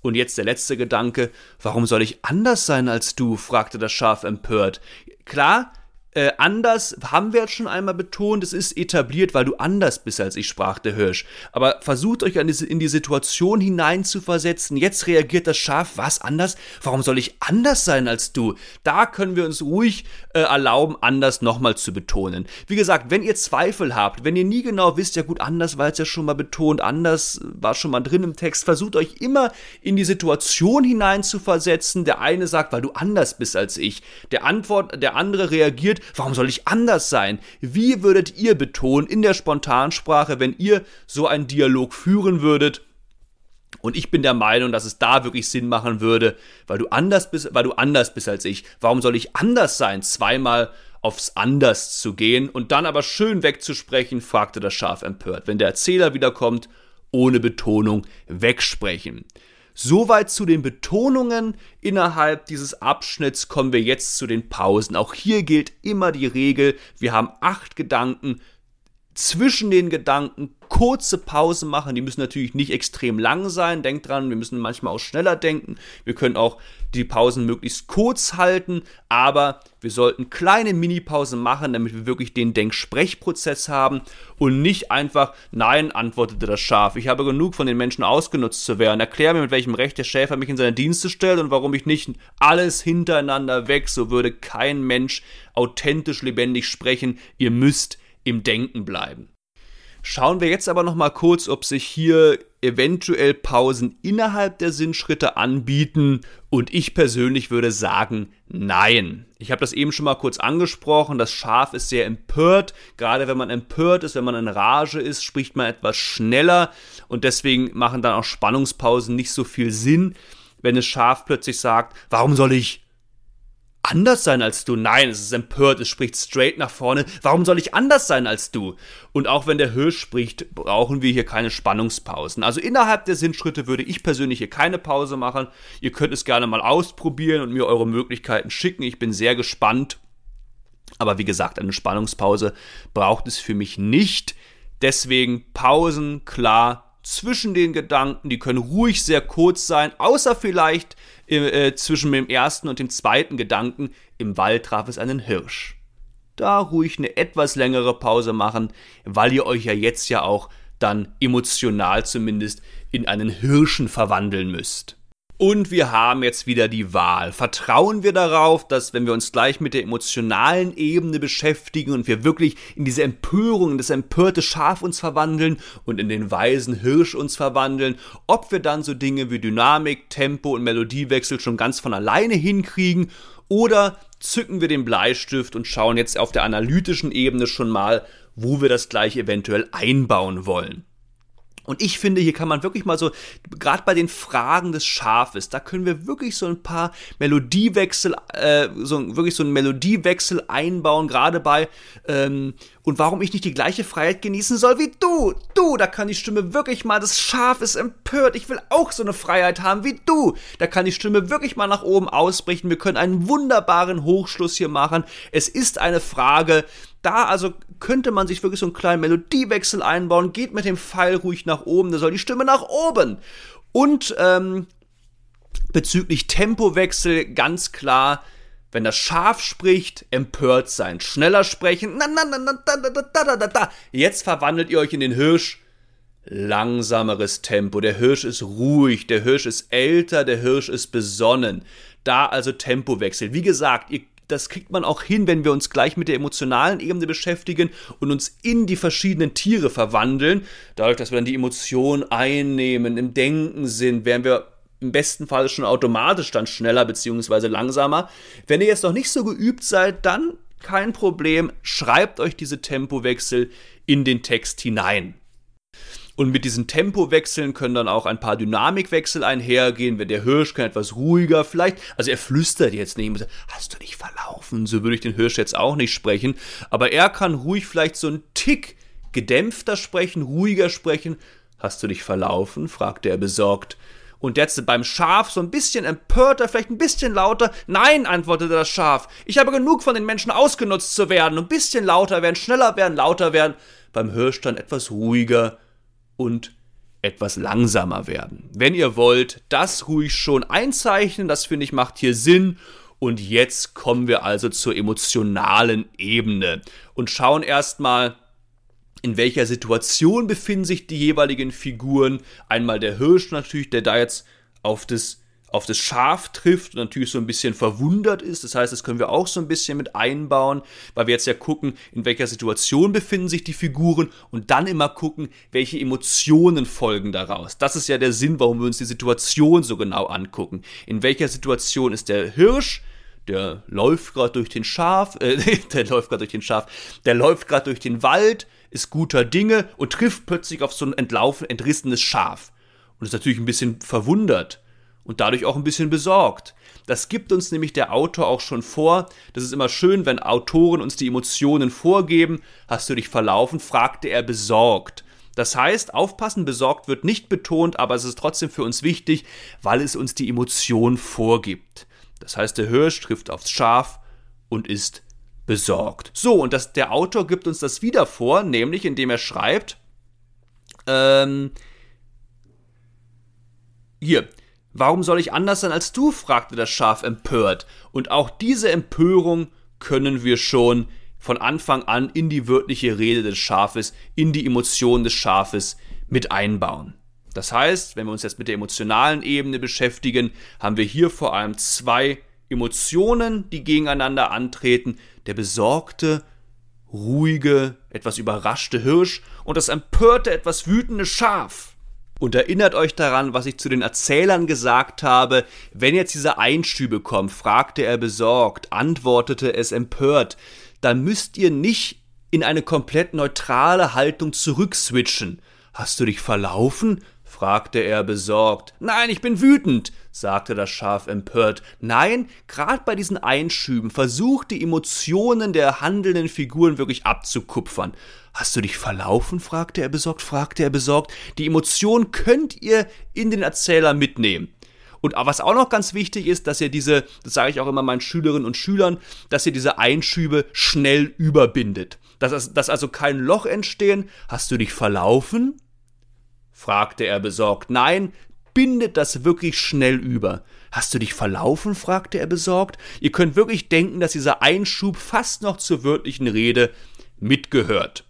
Und jetzt der letzte Gedanke, warum soll ich anders sein als du? fragte das Schaf empört. Klar, äh, anders haben wir jetzt schon einmal betont, es ist etabliert, weil du anders bist als ich, sprach der Hirsch. Aber versucht euch die, in die Situation hinein zu versetzen. Jetzt reagiert das Schaf, was anders? Warum soll ich anders sein als du? Da können wir uns ruhig äh, erlauben, anders nochmal zu betonen. Wie gesagt, wenn ihr Zweifel habt, wenn ihr nie genau wisst, ja gut, anders war es ja schon mal betont, anders war schon mal drin im Text, versucht euch immer in die Situation hinein zu versetzen. Der eine sagt, weil du anders bist als ich. Der Antwort, der andere reagiert, Warum soll ich anders sein? Wie würdet ihr betonen in der Spontansprache, wenn ihr so einen Dialog führen würdet? Und ich bin der Meinung, dass es da wirklich Sinn machen würde, weil du anders bist, weil du anders bist als ich. Warum soll ich anders sein? Zweimal aufs Anders zu gehen und dann aber schön wegzusprechen, fragte das Schaf empört. Wenn der Erzähler wiederkommt, ohne Betonung wegsprechen. Soweit zu den Betonungen. Innerhalb dieses Abschnitts kommen wir jetzt zu den Pausen. Auch hier gilt immer die Regel, wir haben acht Gedanken. Zwischen den Gedanken kurze Pausen machen. Die müssen natürlich nicht extrem lang sein. Denkt dran, wir müssen manchmal auch schneller denken. Wir können auch die Pausen möglichst kurz halten, aber wir sollten kleine Mini-Pausen machen, damit wir wirklich den Denksprechprozess haben und nicht einfach Nein, antwortete das Schaf. Ich habe genug von den Menschen ausgenutzt zu werden. Erklär mir, mit welchem Recht der Schäfer mich in seine Dienste stellt und warum ich nicht alles hintereinander weg. So würde kein Mensch authentisch lebendig sprechen. Ihr müsst im Denken bleiben. Schauen wir jetzt aber noch mal kurz, ob sich hier eventuell Pausen innerhalb der Sinnschritte anbieten. Und ich persönlich würde sagen, nein. Ich habe das eben schon mal kurz angesprochen, das Schaf ist sehr empört, gerade wenn man empört ist, wenn man in Rage ist, spricht man etwas schneller. Und deswegen machen dann auch Spannungspausen nicht so viel Sinn, wenn das Schaf plötzlich sagt, warum soll ich anders sein als du. Nein, es ist empört, es spricht straight nach vorne. Warum soll ich anders sein als du? Und auch wenn der Hirsch spricht, brauchen wir hier keine Spannungspausen. Also innerhalb der Sinnschritte würde ich persönlich hier keine Pause machen. Ihr könnt es gerne mal ausprobieren und mir eure Möglichkeiten schicken. Ich bin sehr gespannt. Aber wie gesagt, eine Spannungspause braucht es für mich nicht. Deswegen Pausen, klar, zwischen den Gedanken, die können ruhig sehr kurz sein, außer vielleicht äh, zwischen dem ersten und dem zweiten Gedanken, im Wald traf es einen Hirsch. Da ruhig eine etwas längere Pause machen, weil ihr euch ja jetzt ja auch dann emotional zumindest in einen Hirschen verwandeln müsst. Und wir haben jetzt wieder die Wahl. Vertrauen wir darauf, dass wenn wir uns gleich mit der emotionalen Ebene beschäftigen und wir wirklich in diese Empörung, in das empörte Schaf uns verwandeln und in den weisen Hirsch uns verwandeln, ob wir dann so Dinge wie Dynamik, Tempo und Melodiewechsel schon ganz von alleine hinkriegen oder zücken wir den Bleistift und schauen jetzt auf der analytischen Ebene schon mal, wo wir das gleich eventuell einbauen wollen. Und ich finde, hier kann man wirklich mal so, gerade bei den Fragen des Schafes, da können wir wirklich so ein paar Melodiewechsel, äh, so wirklich so einen Melodiewechsel einbauen, gerade bei, ähm, und warum ich nicht die gleiche Freiheit genießen soll wie du. Du, da kann die Stimme wirklich mal, das Schaf ist empört, ich will auch so eine Freiheit haben wie du. Da kann die Stimme wirklich mal nach oben ausbrechen. Wir können einen wunderbaren Hochschluss hier machen. Es ist eine Frage, da also könnte man sich wirklich so einen kleinen Melodiewechsel einbauen, geht mit dem Pfeil ruhig nach oben, da soll die Stimme nach oben. Und ähm, bezüglich Tempowechsel ganz klar, wenn das Schaf spricht, empört sein, schneller sprechen, na, na, na, na, da, da, da, da, da, da. Jetzt verwandelt ihr euch in den Hirsch. Langsameres Tempo. Der Hirsch ist ruhig, der Hirsch ist älter, der Hirsch ist besonnen. Da also Tempowechsel. Wie gesagt, ihr das kriegt man auch hin, wenn wir uns gleich mit der emotionalen Ebene beschäftigen und uns in die verschiedenen Tiere verwandeln. Dadurch, dass wir dann die Emotion einnehmen, im Denken sind, werden wir im besten Fall schon automatisch dann schneller bzw. langsamer. Wenn ihr jetzt noch nicht so geübt seid, dann kein Problem, schreibt euch diese Tempowechsel in den Text hinein. Und mit diesen Tempowechseln können dann auch ein paar Dynamikwechsel einhergehen. Wenn der Hirsch kann etwas ruhiger, vielleicht, also er flüstert jetzt nicht, hast du dich verlaufen? So würde ich den Hirsch jetzt auch nicht sprechen. Aber er kann ruhig vielleicht so einen Tick gedämpfter sprechen, ruhiger sprechen. Hast du dich verlaufen? fragte er besorgt. Und jetzt beim Schaf so ein bisschen empörter, vielleicht ein bisschen lauter. Nein, antwortete das Schaf. Ich habe genug von den Menschen ausgenutzt zu werden. Ein bisschen lauter werden, schneller werden, lauter werden. Beim Hirsch dann etwas ruhiger und etwas langsamer werden. Wenn ihr wollt, das ruhig schon einzeichnen, das finde ich macht hier Sinn. Und jetzt kommen wir also zur emotionalen Ebene und schauen erstmal, in welcher Situation befinden sich die jeweiligen Figuren. Einmal der Hirsch natürlich, der da jetzt auf das auf das Schaf trifft und natürlich so ein bisschen verwundert ist. Das heißt, das können wir auch so ein bisschen mit einbauen, weil wir jetzt ja gucken, in welcher Situation befinden sich die Figuren und dann immer gucken, welche Emotionen folgen daraus. Das ist ja der Sinn, warum wir uns die Situation so genau angucken. In welcher Situation ist der Hirsch? Der läuft gerade durch den Schaf, äh, der läuft gerade durch den Schaf, der läuft gerade durch den Wald, ist guter Dinge und trifft plötzlich auf so ein entlaufen, entrissenes Schaf. Und ist natürlich ein bisschen verwundert und dadurch auch ein bisschen besorgt. Das gibt uns nämlich der Autor auch schon vor. Das ist immer schön, wenn Autoren uns die Emotionen vorgeben. Hast du dich verlaufen? fragte er besorgt. Das heißt, aufpassen, besorgt wird nicht betont, aber es ist trotzdem für uns wichtig, weil es uns die Emotion vorgibt. Das heißt, der Hirsch trifft aufs Schaf und ist besorgt. So, und das, der Autor gibt uns das wieder vor, nämlich indem er schreibt, ähm, hier, Warum soll ich anders sein als du? fragte das Schaf empört. Und auch diese Empörung können wir schon von Anfang an in die wörtliche Rede des Schafes, in die Emotionen des Schafes mit einbauen. Das heißt, wenn wir uns jetzt mit der emotionalen Ebene beschäftigen, haben wir hier vor allem zwei Emotionen, die gegeneinander antreten. Der besorgte, ruhige, etwas überraschte Hirsch und das empörte, etwas wütende Schaf. Und erinnert euch daran, was ich zu den Erzählern gesagt habe. Wenn jetzt diese Einschübe kommen, fragte er besorgt, antwortete es empört, dann müsst ihr nicht in eine komplett neutrale Haltung zurückswitchen. Hast du dich verlaufen? Fragte er besorgt. Nein, ich bin wütend, sagte das Schaf empört. Nein, gerade bei diesen Einschüben versucht die Emotionen der handelnden Figuren wirklich abzukupfern. Hast du dich verlaufen? fragte er besorgt, fragte er besorgt. Die Emotion könnt ihr in den Erzähler mitnehmen. Und was auch noch ganz wichtig ist, dass ihr diese, das sage ich auch immer meinen Schülerinnen und Schülern, dass ihr diese Einschübe schnell überbindet. Dass, dass also kein Loch entstehen. Hast du dich verlaufen? Fragte er besorgt. Nein, bindet das wirklich schnell über. Hast du dich verlaufen? fragte er besorgt. Ihr könnt wirklich denken, dass dieser Einschub fast noch zur wörtlichen Rede mitgehört.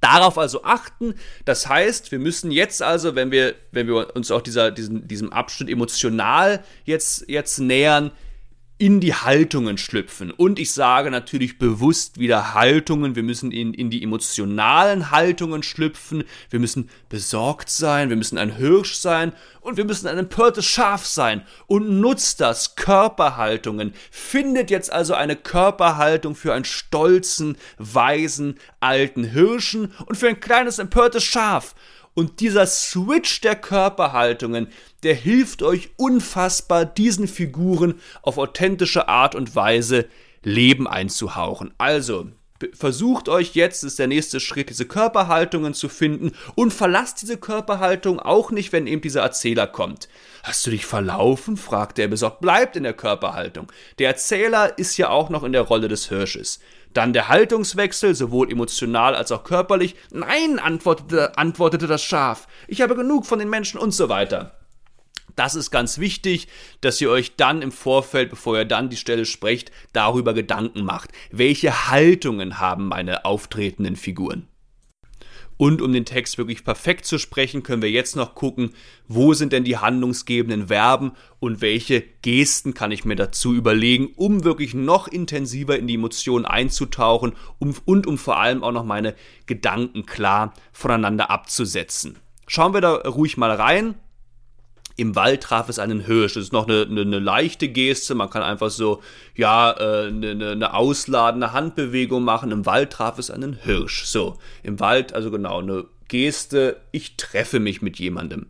Darauf also achten. Das heißt, wir müssen jetzt also, wenn wir, wenn wir uns auch dieser, diesem, diesem Abschnitt emotional jetzt, jetzt nähern, in die Haltungen schlüpfen. Und ich sage natürlich bewusst wieder Haltungen. Wir müssen in, in die emotionalen Haltungen schlüpfen. Wir müssen besorgt sein. Wir müssen ein Hirsch sein. Und wir müssen ein empörtes Schaf sein. Und nutzt das. Körperhaltungen. Findet jetzt also eine Körperhaltung für einen stolzen, weisen, alten Hirschen und für ein kleines empörtes Schaf. Und dieser Switch der Körperhaltungen, der hilft euch unfassbar, diesen Figuren auf authentische Art und Weise Leben einzuhauchen. Also, versucht euch jetzt, ist der nächste Schritt, diese Körperhaltungen zu finden und verlasst diese Körperhaltung auch nicht, wenn eben dieser Erzähler kommt. Hast du dich verlaufen? fragte er besorgt. Bleibt in der Körperhaltung. Der Erzähler ist ja auch noch in der Rolle des Hirsches. Dann der Haltungswechsel, sowohl emotional als auch körperlich. Nein, antwortete, antwortete das Schaf. Ich habe genug von den Menschen und so weiter. Das ist ganz wichtig, dass ihr euch dann im Vorfeld, bevor ihr dann die Stelle sprecht, darüber Gedanken macht. Welche Haltungen haben meine auftretenden Figuren? Und um den Text wirklich perfekt zu sprechen, können wir jetzt noch gucken, wo sind denn die handlungsgebenden Verben und welche Gesten kann ich mir dazu überlegen, um wirklich noch intensiver in die Emotionen einzutauchen und um vor allem auch noch meine Gedanken klar voneinander abzusetzen. Schauen wir da ruhig mal rein im Wald traf es einen Hirsch. Das ist noch eine, eine, eine leichte Geste. Man kann einfach so, ja, äh, eine, eine ausladende Handbewegung machen. Im Wald traf es einen Hirsch. So, im Wald, also genau, eine Geste, ich treffe mich mit jemandem.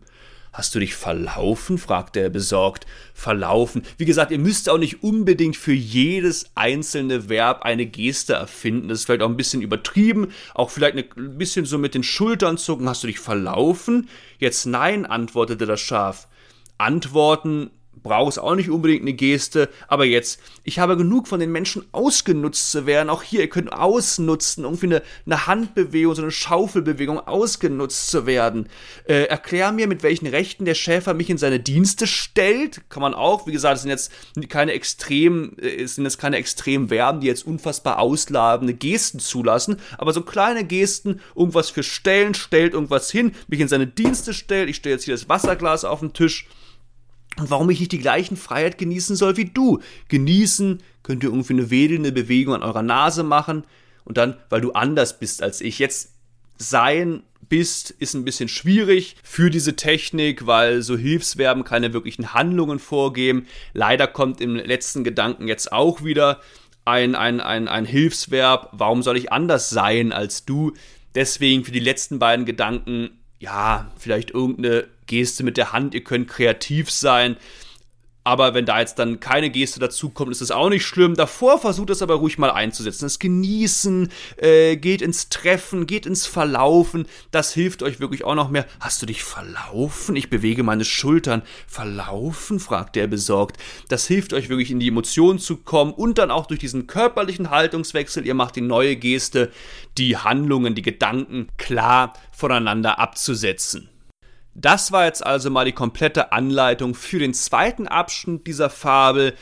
Hast du dich verlaufen? fragte er besorgt. Verlaufen. Wie gesagt, ihr müsst auch nicht unbedingt für jedes einzelne Verb eine Geste erfinden. Das ist vielleicht auch ein bisschen übertrieben. Auch vielleicht ein bisschen so mit den Schultern zucken. Hast du dich verlaufen? Jetzt nein, antwortete das Schaf. Antworten brauche es auch nicht unbedingt eine Geste, aber jetzt, ich habe genug von den Menschen ausgenutzt zu werden. Auch hier, ihr könnt ausnutzen, irgendwie eine, eine Handbewegung, so eine Schaufelbewegung ausgenutzt zu werden. Äh, erklär mir, mit welchen Rechten der Schäfer mich in seine Dienste stellt. Kann man auch, wie gesagt, es sind jetzt keine extrem, äh, es sind jetzt keine extremen Verben, die jetzt unfassbar ausladende Gesten zulassen, aber so kleine Gesten, irgendwas für stellen, stellt irgendwas hin, mich in seine Dienste stellt, ich stelle jetzt hier das Wasserglas auf den Tisch und warum ich nicht die gleichen Freiheit genießen soll wie du. Genießen könnt ihr irgendwie eine wedelnde Bewegung an eurer Nase machen und dann, weil du anders bist als ich. Jetzt sein bist, ist ein bisschen schwierig für diese Technik, weil so Hilfsverben keine wirklichen Handlungen vorgeben. Leider kommt im letzten Gedanken jetzt auch wieder ein, ein, ein, ein Hilfsverb. Warum soll ich anders sein als du? Deswegen für die letzten beiden Gedanken, ja, vielleicht irgendeine Geste mit der Hand, ihr könnt kreativ sein. Aber wenn da jetzt dann keine Geste dazukommt, ist das auch nicht schlimm. Davor versucht es aber ruhig mal einzusetzen. Das Genießen, äh, geht ins Treffen, geht ins Verlaufen. Das hilft euch wirklich auch noch mehr. Hast du dich verlaufen? Ich bewege meine Schultern. Verlaufen? fragte er besorgt. Das hilft euch wirklich in die Emotionen zu kommen und dann auch durch diesen körperlichen Haltungswechsel. Ihr macht die neue Geste, die Handlungen, die Gedanken klar voneinander abzusetzen. Das war jetzt also mal die komplette Anleitung für den zweiten Abschnitt dieser Fabel.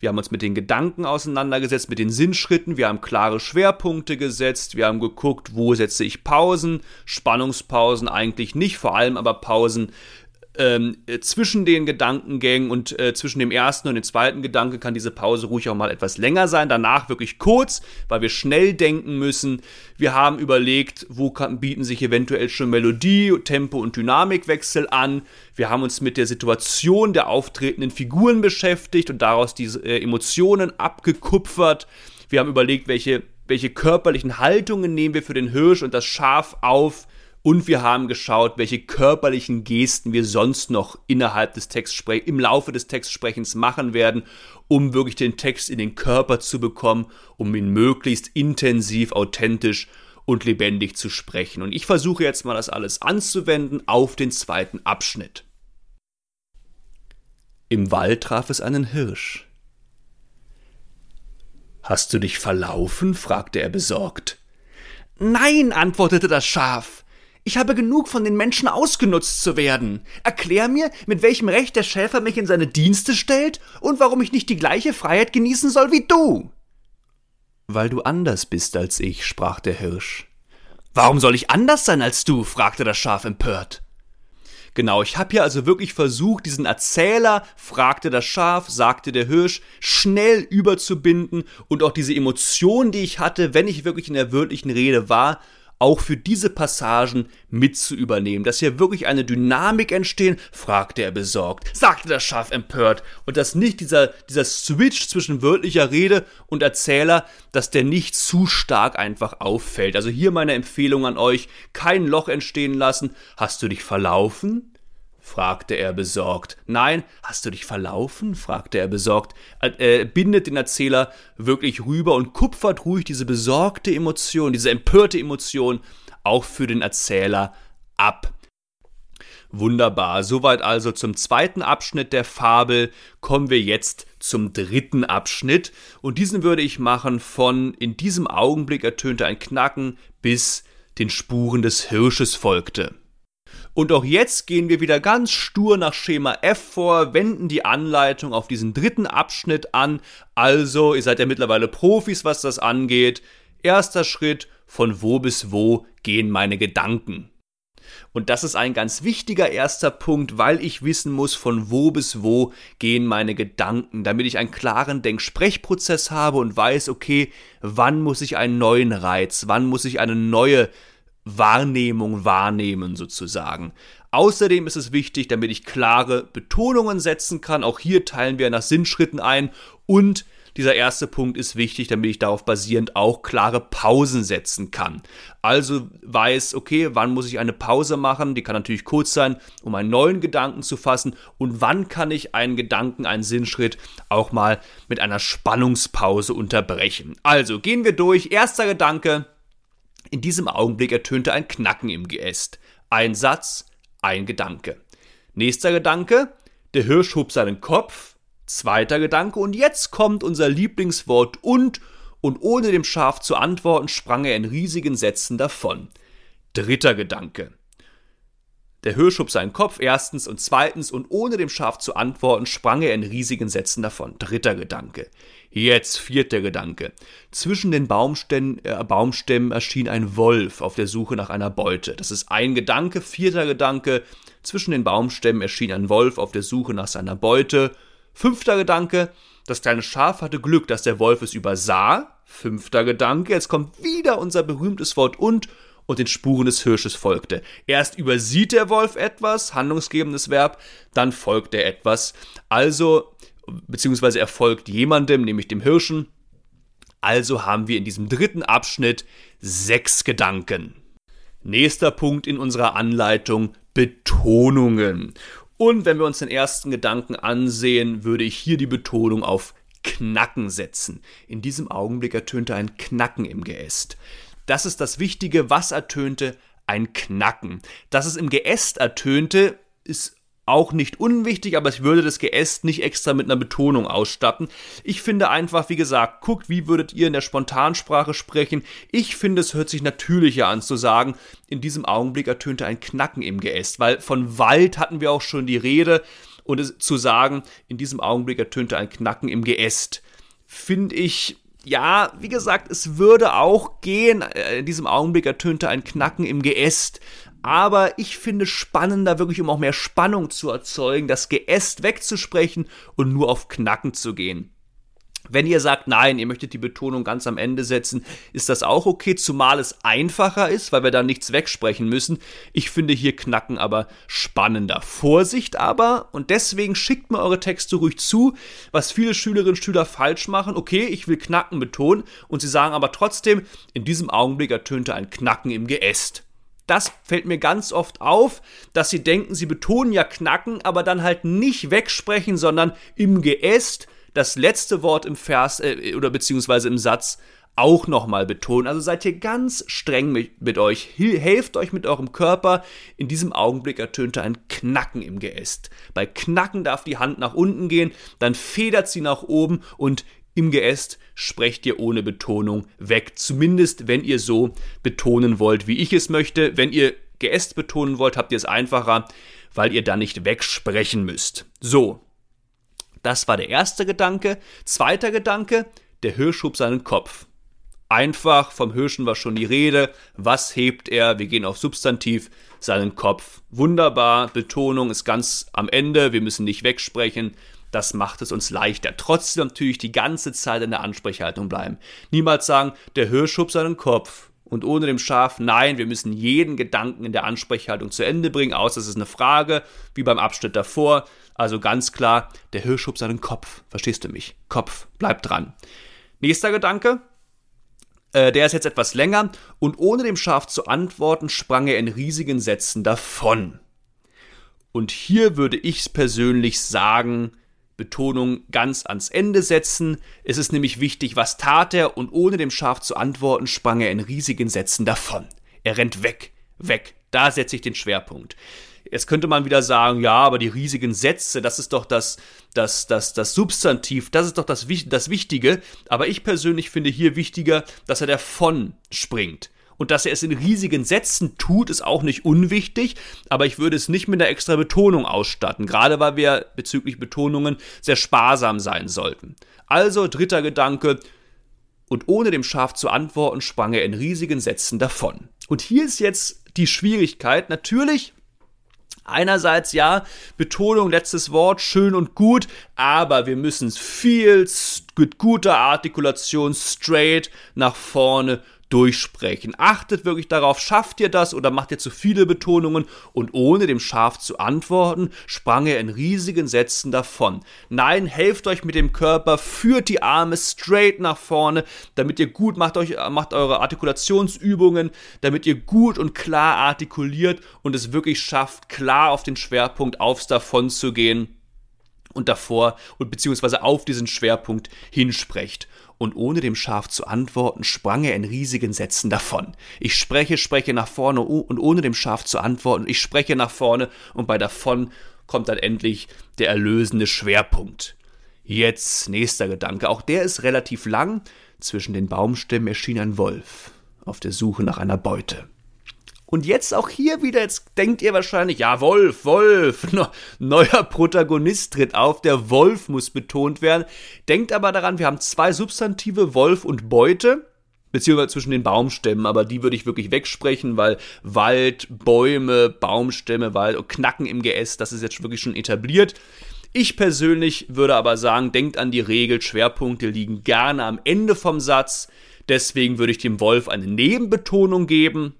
Wir haben uns mit den Gedanken auseinandergesetzt, mit den Sinnschritten, wir haben klare Schwerpunkte gesetzt, wir haben geguckt, wo setze ich Pausen, Spannungspausen eigentlich nicht, vor allem aber Pausen ähm, äh, zwischen den Gedankengängen und äh, zwischen dem ersten und dem zweiten Gedanke kann diese Pause ruhig auch mal etwas länger sein. Danach wirklich kurz, weil wir schnell denken müssen. Wir haben überlegt, wo kann, bieten sich eventuell schon Melodie, Tempo und Dynamikwechsel an. Wir haben uns mit der Situation der auftretenden Figuren beschäftigt und daraus diese äh, Emotionen abgekupfert. Wir haben überlegt, welche, welche körperlichen Haltungen nehmen wir für den Hirsch und das Schaf auf und wir haben geschaut, welche körperlichen Gesten wir sonst noch innerhalb des Textsprechens, im Laufe des Textsprechens machen werden, um wirklich den Text in den Körper zu bekommen, um ihn möglichst intensiv, authentisch und lebendig zu sprechen. Und ich versuche jetzt mal das alles anzuwenden auf den zweiten Abschnitt. Im Wald traf es einen Hirsch. Hast du dich verlaufen? fragte er besorgt. Nein, antwortete das Schaf. Ich habe genug von den Menschen ausgenutzt zu werden. Erklär mir, mit welchem Recht der Schäfer mich in seine Dienste stellt und warum ich nicht die gleiche Freiheit genießen soll wie du. Weil du anders bist als ich, sprach der Hirsch. Warum soll ich anders sein als du? fragte das Schaf empört. Genau, ich habe hier also wirklich versucht, diesen Erzähler, fragte das Schaf, sagte der Hirsch, schnell überzubinden und auch diese Emotion, die ich hatte, wenn ich wirklich in der wörtlichen Rede war, auch für diese Passagen mit zu übernehmen, dass hier wirklich eine Dynamik entstehen, fragte er besorgt, sagte das Schaf empört, und dass nicht dieser, dieser Switch zwischen wörtlicher Rede und Erzähler, dass der nicht zu stark einfach auffällt. Also hier meine Empfehlung an euch, kein Loch entstehen lassen. Hast du dich verlaufen? Fragte er besorgt. Nein, hast du dich verlaufen? fragte er besorgt. Er äh, bindet den Erzähler wirklich rüber und kupfert ruhig diese besorgte Emotion, diese empörte Emotion auch für den Erzähler ab. Wunderbar, soweit also zum zweiten Abschnitt der Fabel. Kommen wir jetzt zum dritten Abschnitt und diesen würde ich machen von in diesem Augenblick ertönte ein Knacken bis den Spuren des Hirsches folgte. Und auch jetzt gehen wir wieder ganz stur nach Schema F vor, wenden die Anleitung auf diesen dritten Abschnitt an. Also, ihr seid ja mittlerweile Profis, was das angeht. Erster Schritt, von wo bis wo gehen meine Gedanken. Und das ist ein ganz wichtiger erster Punkt, weil ich wissen muss, von wo bis wo gehen meine Gedanken, damit ich einen klaren Denksprechprozess habe und weiß, okay, wann muss ich einen neuen Reiz, wann muss ich eine neue Wahrnehmung wahrnehmen sozusagen. Außerdem ist es wichtig, damit ich klare Betonungen setzen kann. Auch hier teilen wir nach Sinnschritten ein und dieser erste Punkt ist wichtig, damit ich darauf basierend auch klare Pausen setzen kann. Also weiß, okay, wann muss ich eine Pause machen? Die kann natürlich kurz sein, um einen neuen Gedanken zu fassen. Und wann kann ich einen Gedanken, einen Sinnschritt auch mal mit einer Spannungspause unterbrechen? Also gehen wir durch. Erster Gedanke. In diesem Augenblick ertönte ein Knacken im Geäst. Ein Satz, ein Gedanke. Nächster Gedanke. Der Hirsch hob seinen Kopf. Zweiter Gedanke. Und jetzt kommt unser Lieblingswort und und ohne dem Schaf zu antworten, sprang er in riesigen Sätzen davon. Dritter Gedanke. Der Hirsch hob seinen Kopf erstens und zweitens und ohne dem Schaf zu antworten, sprang er in riesigen Sätzen davon. Dritter Gedanke. Jetzt vierter Gedanke. Zwischen den Baumstämmen, äh, Baumstämmen erschien ein Wolf auf der Suche nach einer Beute. Das ist ein Gedanke. Vierter Gedanke. Zwischen den Baumstämmen erschien ein Wolf auf der Suche nach seiner Beute. Fünfter Gedanke. Das kleine Schaf hatte Glück, dass der Wolf es übersah. Fünfter Gedanke. Jetzt kommt wieder unser berühmtes Wort und und den Spuren des Hirsches folgte. Erst übersieht der Wolf etwas, handlungsgebendes Verb, dann folgt er etwas. Also, beziehungsweise er folgt jemandem, nämlich dem Hirschen. Also haben wir in diesem dritten Abschnitt sechs Gedanken. Nächster Punkt in unserer Anleitung Betonungen. Und wenn wir uns den ersten Gedanken ansehen, würde ich hier die Betonung auf Knacken setzen. In diesem Augenblick ertönte ein Knacken im Geäst. Das ist das Wichtige, was ertönte? Ein Knacken. Dass es im Geäst ertönte, ist auch nicht unwichtig, aber ich würde das Geäst nicht extra mit einer Betonung ausstatten. Ich finde einfach, wie gesagt, guckt, wie würdet ihr in der Spontansprache sprechen. Ich finde, es hört sich natürlicher an zu sagen, in diesem Augenblick ertönte ein Knacken im Geäst, weil von Wald hatten wir auch schon die Rede und zu sagen, in diesem Augenblick ertönte ein Knacken im Geäst, finde ich ja, wie gesagt, es würde auch gehen. In diesem Augenblick ertönte ein Knacken im Geäst. Aber ich finde spannender, wirklich um auch mehr Spannung zu erzeugen, das Geäst wegzusprechen und nur auf Knacken zu gehen. Wenn ihr sagt, nein, ihr möchtet die Betonung ganz am Ende setzen, ist das auch okay, zumal es einfacher ist, weil wir da nichts wegsprechen müssen. Ich finde hier Knacken aber spannender. Vorsicht aber, und deswegen schickt mir eure Texte ruhig zu, was viele Schülerinnen und Schüler falsch machen. Okay, ich will Knacken betonen, und sie sagen aber trotzdem, in diesem Augenblick ertönte ein Knacken im Geäst das fällt mir ganz oft auf, dass sie denken, sie betonen ja knacken, aber dann halt nicht wegsprechen, sondern im Geäst das letzte Wort im Vers äh, oder beziehungsweise im Satz auch nochmal betonen. Also seid ihr ganz streng mit, mit euch. Helft euch mit eurem Körper. In diesem Augenblick ertönte ein Knacken im Geäst. Bei Knacken darf die Hand nach unten gehen, dann federt sie nach oben und im Geäst sprecht ihr ohne Betonung weg. Zumindest wenn ihr so betonen wollt, wie ich es möchte. Wenn ihr Geäst betonen wollt, habt ihr es einfacher, weil ihr dann nicht wegsprechen müsst. So. Das war der erste Gedanke. Zweiter Gedanke, der Hirsch hob seinen Kopf. Einfach, vom Hirschen war schon die Rede. Was hebt er? Wir gehen auf Substantiv, seinen Kopf. Wunderbar, Betonung ist ganz am Ende, wir müssen nicht wegsprechen. Das macht es uns leichter. Trotzdem natürlich die ganze Zeit in der Ansprechhaltung bleiben. Niemals sagen, der Hirsch hob seinen Kopf. Und ohne dem Schaf, nein, wir müssen jeden Gedanken in der Ansprechhaltung zu Ende bringen, außer es ist eine Frage, wie beim Abschnitt davor. Also ganz klar, der Hirsch hob seinen Kopf. Verstehst du mich? Kopf, bleib dran. Nächster Gedanke, äh, der ist jetzt etwas länger. Und ohne dem Schaf zu antworten, sprang er in riesigen Sätzen davon. Und hier würde ich persönlich sagen, Betonung ganz ans Ende setzen. Es ist nämlich wichtig, was tat er und ohne dem Schaf zu antworten, sprang er in riesigen Sätzen davon. Er rennt weg, weg. Da setze ich den Schwerpunkt. Jetzt könnte man wieder sagen, ja, aber die riesigen Sätze, das ist doch das, das, das, das Substantiv, das ist doch das, das Wichtige. Aber ich persönlich finde hier wichtiger, dass er davon springt. Und dass er es in riesigen Sätzen tut, ist auch nicht unwichtig, aber ich würde es nicht mit einer extra Betonung ausstatten, gerade weil wir bezüglich Betonungen sehr sparsam sein sollten. Also dritter Gedanke, und ohne dem Schaf zu antworten, sprang er in riesigen Sätzen davon. Und hier ist jetzt die Schwierigkeit. Natürlich Einerseits ja, Betonung, letztes Wort, schön und gut, aber wir müssen viel mit guter Artikulation straight nach vorne durchsprechen. Achtet wirklich darauf, schafft ihr das oder macht ihr zu viele Betonungen? Und ohne dem Schaf zu antworten, sprang er in riesigen Sätzen davon. Nein, helft euch mit dem Körper, führt die Arme straight nach vorne, damit ihr gut macht euch, macht eure Artikulationsübungen, damit ihr gut und klar artikuliert und es wirklich schafft, klar auf den Schwerpunkt aufs Davon zu gehen und davor und beziehungsweise auf diesen Schwerpunkt hinsprecht und ohne dem Schaf zu antworten, sprang er in riesigen Sätzen davon. Ich spreche, spreche nach vorne und ohne dem Schaf zu antworten, ich spreche nach vorne und bei davon kommt dann endlich der erlösende Schwerpunkt. Jetzt nächster Gedanke, auch der ist relativ lang. Zwischen den Baumstämmen erschien ein Wolf auf der Suche nach einer Beute. Und jetzt auch hier wieder, jetzt denkt ihr wahrscheinlich, ja, Wolf, Wolf, neuer Protagonist tritt auf, der Wolf muss betont werden. Denkt aber daran, wir haben zwei Substantive, Wolf und Beute, beziehungsweise zwischen den Baumstämmen, aber die würde ich wirklich wegsprechen, weil Wald, Bäume, Baumstämme, Wald und Knacken im Geäst, das ist jetzt wirklich schon etabliert. Ich persönlich würde aber sagen, denkt an die Regel, Schwerpunkte liegen gerne am Ende vom Satz. Deswegen würde ich dem Wolf eine Nebenbetonung geben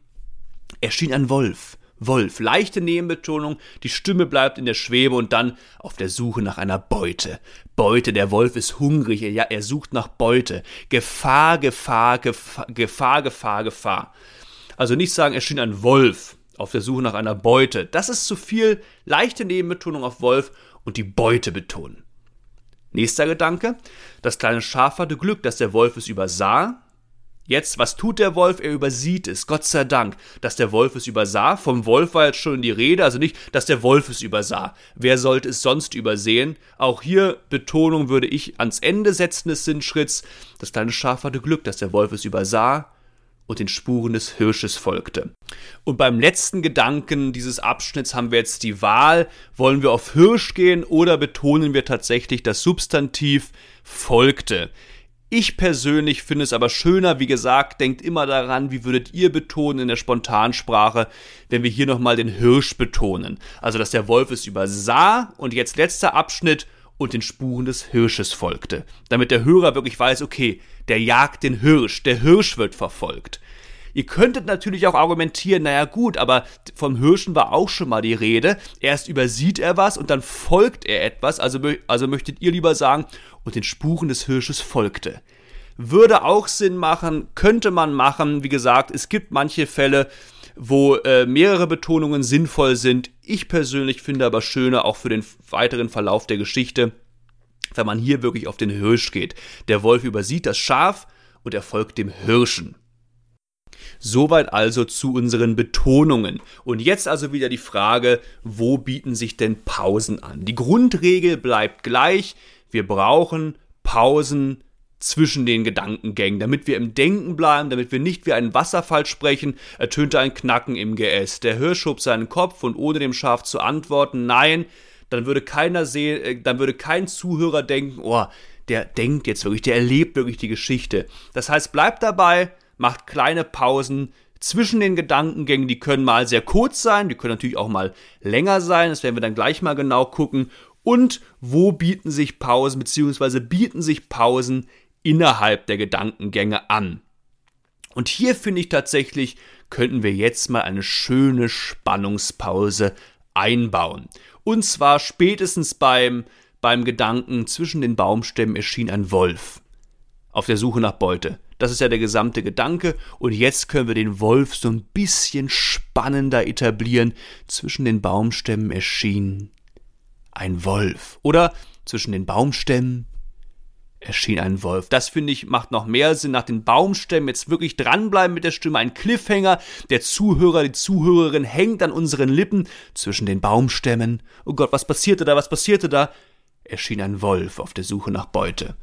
erschien ein Wolf. Wolf, leichte Nebenbetonung, die Stimme bleibt in der Schwebe und dann auf der Suche nach einer Beute. Beute, der Wolf ist hungrig, ja, er sucht nach Beute. Gefahr, Gefahr, Gefahr, Gefahr, Gefahr, Gefahr. Also nicht sagen, erschien ein Wolf auf der Suche nach einer Beute. Das ist zu viel leichte Nebenbetonung auf Wolf und die Beute betonen. Nächster Gedanke. Das kleine Schaf hatte Glück, dass der Wolf es übersah Jetzt, was tut der Wolf? Er übersieht es. Gott sei Dank, dass der Wolf es übersah. Vom Wolf war jetzt schon die Rede, also nicht, dass der Wolf es übersah. Wer sollte es sonst übersehen? Auch hier Betonung würde ich ans Ende setzen des Sinnschritts. Das kleine Schaf hatte Glück, dass der Wolf es übersah und den Spuren des Hirsches folgte. Und beim letzten Gedanken dieses Abschnitts haben wir jetzt die Wahl, wollen wir auf Hirsch gehen oder betonen wir tatsächlich das Substantiv folgte. Ich persönlich finde es aber schöner, wie gesagt, denkt immer daran, wie würdet ihr betonen in der Spontansprache, wenn wir hier nochmal den Hirsch betonen. Also, dass der Wolf es übersah und jetzt letzter Abschnitt und den Spuren des Hirsches folgte. Damit der Hörer wirklich weiß, okay, der jagt den Hirsch, der Hirsch wird verfolgt. Ihr könntet natürlich auch argumentieren, naja gut, aber vom Hirschen war auch schon mal die Rede. Erst übersieht er was und dann folgt er etwas. Also, also möchtet ihr lieber sagen, und den Spuren des Hirsches folgte. Würde auch Sinn machen, könnte man machen. Wie gesagt, es gibt manche Fälle, wo äh, mehrere Betonungen sinnvoll sind. Ich persönlich finde aber schöner, auch für den weiteren Verlauf der Geschichte, wenn man hier wirklich auf den Hirsch geht. Der Wolf übersieht das Schaf und er folgt dem Hirschen. Soweit also zu unseren Betonungen. Und jetzt also wieder die Frage, wo bieten sich denn Pausen an? Die Grundregel bleibt gleich. Wir brauchen Pausen zwischen den Gedankengängen, damit wir im Denken bleiben, damit wir nicht wie ein Wasserfall sprechen, ertönte ein Knacken im Geäst. Der Hirsch schob seinen Kopf und ohne dem Schaf zu antworten, nein, dann würde keiner sehen, äh, dann würde kein Zuhörer denken, oh, der denkt jetzt wirklich, der erlebt wirklich die Geschichte. Das heißt, bleibt dabei, macht kleine Pausen zwischen den Gedankengängen, die können mal sehr kurz sein, die können natürlich auch mal länger sein, das werden wir dann gleich mal genau gucken und wo bieten sich Pausen bzw. bieten sich Pausen innerhalb der Gedankengänge an. Und hier finde ich tatsächlich, könnten wir jetzt mal eine schöne Spannungspause einbauen. Und zwar spätestens beim, beim Gedanken, zwischen den Baumstämmen erschien ein Wolf auf der Suche nach Beute. Das ist ja der gesamte Gedanke. Und jetzt können wir den Wolf so ein bisschen spannender etablieren. Zwischen den Baumstämmen erschien ein Wolf. Oder zwischen den Baumstämmen erschien ein Wolf. Das finde ich macht noch mehr Sinn. Nach den Baumstämmen jetzt wirklich dranbleiben mit der Stimme. Ein Cliffhanger. Der Zuhörer, die Zuhörerin hängt an unseren Lippen zwischen den Baumstämmen. Oh Gott, was passierte da? Was passierte da? Erschien ein Wolf auf der Suche nach Beute.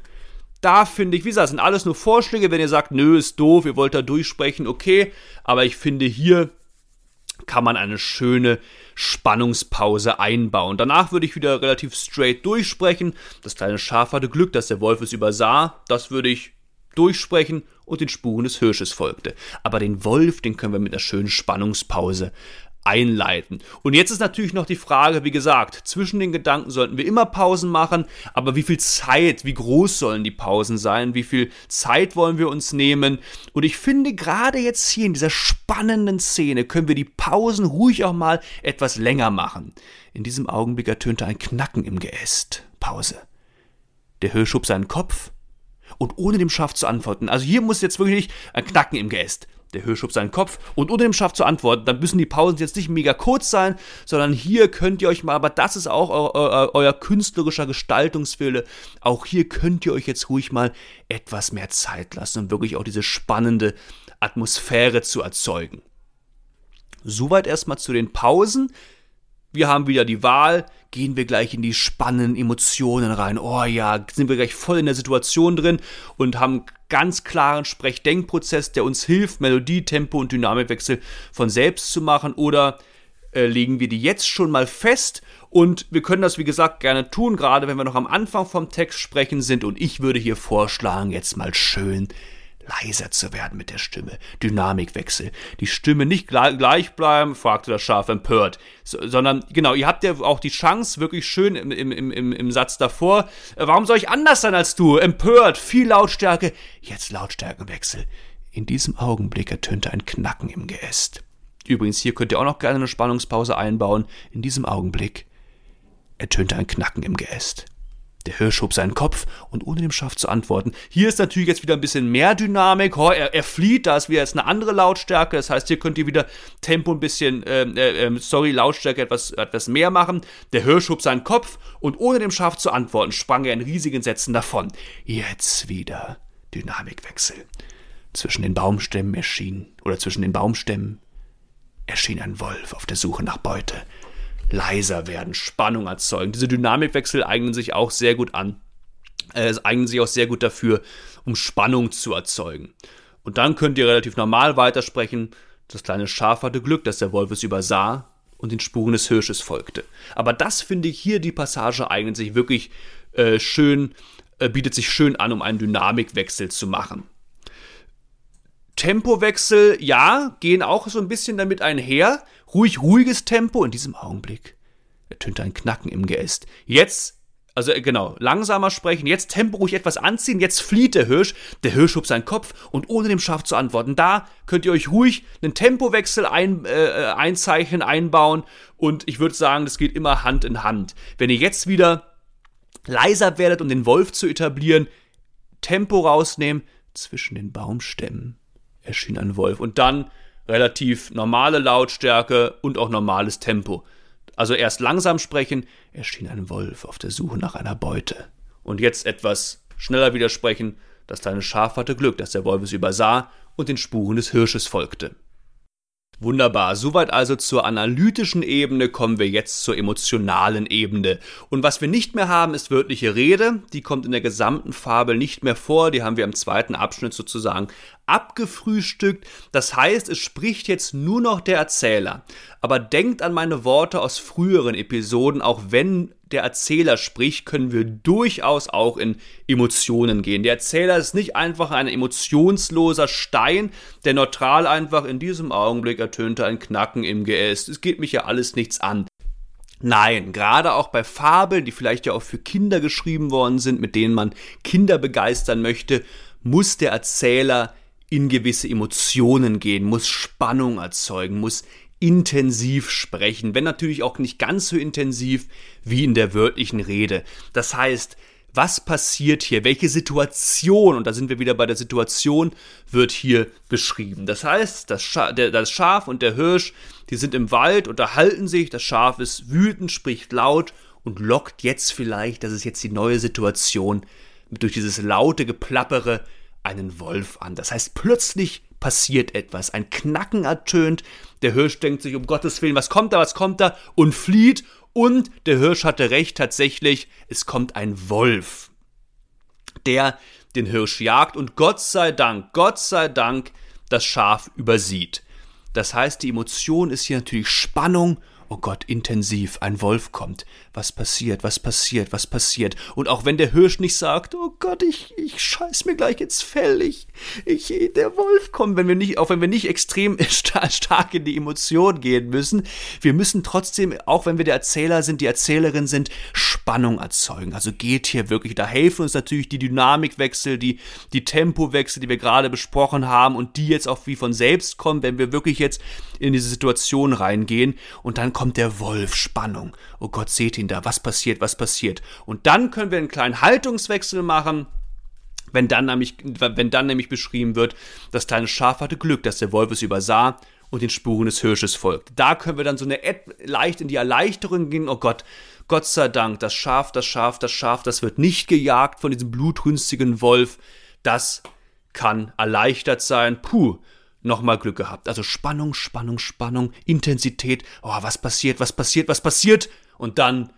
Da finde ich, wie gesagt, sind alles nur Vorschläge. Wenn ihr sagt, nö, ist doof, ihr wollt da durchsprechen, okay. Aber ich finde hier kann man eine schöne Spannungspause einbauen. Danach würde ich wieder relativ straight durchsprechen. Das kleine Schaf hatte Glück, dass der Wolf es übersah. Das würde ich durchsprechen und den Spuren des Hirsches folgte. Aber den Wolf, den können wir mit einer schönen Spannungspause einleiten. Und jetzt ist natürlich noch die Frage, wie gesagt, zwischen den Gedanken sollten wir immer Pausen machen, aber wie viel Zeit, wie groß sollen die Pausen sein, wie viel Zeit wollen wir uns nehmen? Und ich finde, gerade jetzt hier in dieser spannenden Szene können wir die Pausen ruhig auch mal etwas länger machen. In diesem Augenblick ertönte ein Knacken im Geäst. Pause. Der Hirsch schob seinen Kopf und ohne dem Schaf zu antworten. Also hier muss jetzt wirklich ein Knacken im Geäst. Der Hirsch schob seinen Kopf und ohne dem Schaf zu antworten. Dann müssen die Pausen jetzt nicht mega kurz sein, sondern hier könnt ihr euch mal, aber das ist auch eu, eu, euer künstlerischer Gestaltungswille. Auch hier könnt ihr euch jetzt ruhig mal etwas mehr Zeit lassen, um wirklich auch diese spannende Atmosphäre zu erzeugen. Soweit erstmal zu den Pausen. Wir haben wieder die Wahl, gehen wir gleich in die spannenden Emotionen rein. Oh ja, sind wir gleich voll in der Situation drin und haben ganz klaren Sprechdenkprozess, der uns hilft, Melodie, Tempo und Dynamikwechsel von selbst zu machen. Oder äh, legen wir die jetzt schon mal fest und wir können das wie gesagt gerne tun, gerade wenn wir noch am Anfang vom Text sprechen sind. Und ich würde hier vorschlagen, jetzt mal schön leiser zu werden mit der Stimme. Dynamikwechsel. Die Stimme nicht gleich bleiben, fragte das Schaf empört, so, sondern genau, ihr habt ja auch die Chance, wirklich schön im, im, im, im Satz davor, äh, warum soll ich anders sein als du? Empört, viel Lautstärke, jetzt Lautstärkenwechsel. In diesem Augenblick ertönte ein Knacken im Geäst. Übrigens, hier könnt ihr auch noch gerne eine Spannungspause einbauen. In diesem Augenblick ertönte ein Knacken im Geäst. Der Hirsch hob seinen Kopf und ohne dem Schaf zu antworten. Hier ist natürlich jetzt wieder ein bisschen mehr Dynamik. Oh, er, er, flieht, da ist wieder jetzt eine andere Lautstärke. Das heißt, hier könnt ihr wieder Tempo ein bisschen, äh, äh, sorry, Lautstärke etwas, etwas mehr machen. Der Hirsch hob seinen Kopf und ohne dem Schaf zu antworten, sprang er in riesigen Sätzen davon. Jetzt wieder Dynamikwechsel. Zwischen den Baumstämmen erschien, oder zwischen den Baumstämmen erschien ein Wolf auf der Suche nach Beute leiser werden, Spannung erzeugen. Diese Dynamikwechsel eignen sich auch sehr gut an. Äh, eignen sich auch sehr gut dafür, um Spannung zu erzeugen. Und dann könnt ihr relativ normal weitersprechen. Das kleine Schaf hatte Glück, dass der Wolf es übersah und den Spuren des Hirsches folgte. Aber das finde ich hier, die Passage eignet sich wirklich äh, schön, äh, bietet sich schön an, um einen Dynamikwechsel zu machen. Tempowechsel, ja, gehen auch so ein bisschen damit einher. Ruhig, ruhiges Tempo in diesem Augenblick. Ertönte ein Knacken im Geäst. Jetzt, also äh, genau, langsamer sprechen, jetzt Tempo ruhig etwas anziehen, jetzt flieht der Hirsch. Der Hirsch hob seinen Kopf und ohne dem Schaf zu antworten. Da könnt ihr euch ruhig einen Tempowechsel ein, äh, einzeichnen, einbauen und ich würde sagen, das geht immer Hand in Hand. Wenn ihr jetzt wieder leiser werdet, um den Wolf zu etablieren, Tempo rausnehmen zwischen den Baumstämmen erschien ein Wolf. Und dann relativ normale Lautstärke und auch normales Tempo. Also erst langsam sprechen, erschien ein Wolf auf der Suche nach einer Beute. Und jetzt etwas schneller widersprechen, das kleine Schaf hatte Glück, dass der Wolf es übersah und den Spuren des Hirsches folgte. Wunderbar, soweit also zur analytischen Ebene kommen wir jetzt zur emotionalen Ebene. Und was wir nicht mehr haben, ist wörtliche Rede, die kommt in der gesamten Fabel nicht mehr vor, die haben wir im zweiten Abschnitt sozusagen abgefrühstückt. Das heißt, es spricht jetzt nur noch der Erzähler. Aber denkt an meine Worte aus früheren Episoden, auch wenn der Erzähler spricht, können wir durchaus auch in Emotionen gehen. Der Erzähler ist nicht einfach ein emotionsloser Stein, der neutral einfach in diesem Augenblick ertönte ein Knacken im Geäst. Es geht mich ja alles nichts an. Nein, gerade auch bei Fabeln, die vielleicht ja auch für Kinder geschrieben worden sind, mit denen man Kinder begeistern möchte, muss der Erzähler in gewisse Emotionen gehen, muss Spannung erzeugen, muss intensiv sprechen, wenn natürlich auch nicht ganz so intensiv wie in der wörtlichen Rede. Das heißt, was passiert hier? Welche Situation, und da sind wir wieder bei der Situation, wird hier beschrieben. Das heißt, das, Scha der, das Schaf und der Hirsch, die sind im Wald, unterhalten sich, das Schaf ist wütend, spricht laut und lockt jetzt vielleicht, das ist jetzt die neue Situation, durch dieses laute Geplappere einen Wolf an. Das heißt, plötzlich passiert etwas. Ein Knacken ertönt. Der Hirsch denkt sich, um Gottes Willen, was kommt da, was kommt da? Und flieht. Und der Hirsch hatte recht, tatsächlich, es kommt ein Wolf, der den Hirsch jagt und Gott sei Dank, Gott sei Dank das Schaf übersieht. Das heißt, die Emotion ist hier natürlich Spannung oh Gott, intensiv, ein Wolf kommt. Was passiert, was passiert, was passiert? Und auch wenn der Hirsch nicht sagt, oh Gott, ich, ich scheiß mir gleich ins Fell, ich, ich, der Wolf kommt, wenn wir nicht, auch wenn wir nicht extrem stark in die Emotion gehen müssen, wir müssen trotzdem, auch wenn wir der Erzähler sind, die Erzählerin sind, Spannung erzeugen. Also geht hier wirklich, da helfen uns natürlich die Dynamikwechsel, die, die Tempowechsel, die wir gerade besprochen haben und die jetzt auch wie von selbst kommen, wenn wir wirklich jetzt in diese Situation reingehen und dann kommt der Wolf, Spannung. Oh Gott, seht ihn da, was passiert, was passiert. Und dann können wir einen kleinen Haltungswechsel machen. Wenn dann, nämlich, wenn dann nämlich beschrieben wird, das kleine Schaf hatte Glück, dass der Wolf es übersah und den Spuren des Hirsches folgt. Da können wir dann so eine leicht in die Erleichterung gehen. Oh Gott, Gott sei Dank, das Schaf, das Schaf, das Schaf, das wird nicht gejagt von diesem blutrünstigen Wolf. Das kann erleichtert sein. Puh, nochmal Glück gehabt. Also Spannung, Spannung, Spannung, Intensität. Oh, was passiert, was passiert, was passiert? Und dann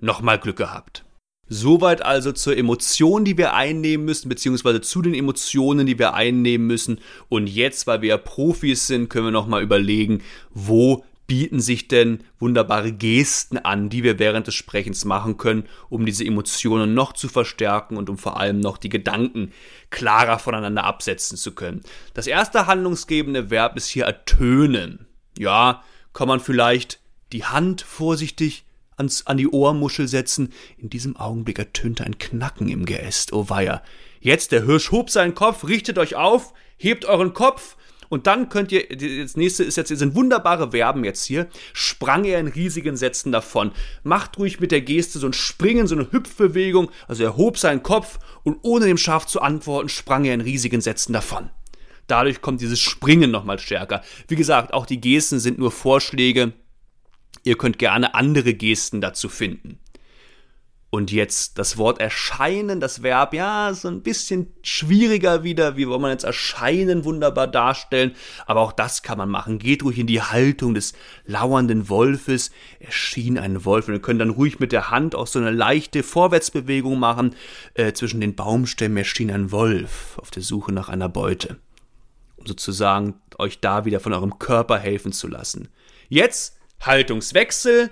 nochmal Glück gehabt. Soweit also zur Emotion, die wir einnehmen müssen, beziehungsweise zu den Emotionen, die wir einnehmen müssen. Und jetzt, weil wir ja Profis sind, können wir nochmal überlegen, wo bieten sich denn wunderbare Gesten an, die wir während des Sprechens machen können, um diese Emotionen noch zu verstärken und um vor allem noch die Gedanken klarer voneinander absetzen zu können. Das erste handlungsgebende Verb ist hier ertönen. Ja, kann man vielleicht die Hand vorsichtig ans, an die Ohrmuschel setzen. In diesem Augenblick ertönte ein Knacken im Geäst. Oh weia. Jetzt der Hirsch hob seinen Kopf, richtet euch auf, hebt euren Kopf und dann könnt ihr, das nächste ist jetzt, sind wunderbare Verben jetzt hier, sprang er in riesigen Sätzen davon. Macht ruhig mit der Geste so ein Springen, so eine Hüpfbewegung. Also er hob seinen Kopf und ohne dem Schaf zu antworten, sprang er in riesigen Sätzen davon. Dadurch kommt dieses Springen nochmal stärker. Wie gesagt, auch die Gesten sind nur Vorschläge. Ihr könnt gerne andere Gesten dazu finden. Und jetzt das Wort erscheinen, das Verb, ja, so ein bisschen schwieriger wieder. Wie wollen man jetzt erscheinen wunderbar darstellen? Aber auch das kann man machen. Geht ruhig in die Haltung des lauernden Wolfes. Erschien ein Wolf. Und ihr könnt dann ruhig mit der Hand auch so eine leichte Vorwärtsbewegung machen. Äh, zwischen den Baumstämmen erschien ein Wolf auf der Suche nach einer Beute. Um sozusagen euch da wieder von eurem Körper helfen zu lassen. Jetzt Haltungswechsel.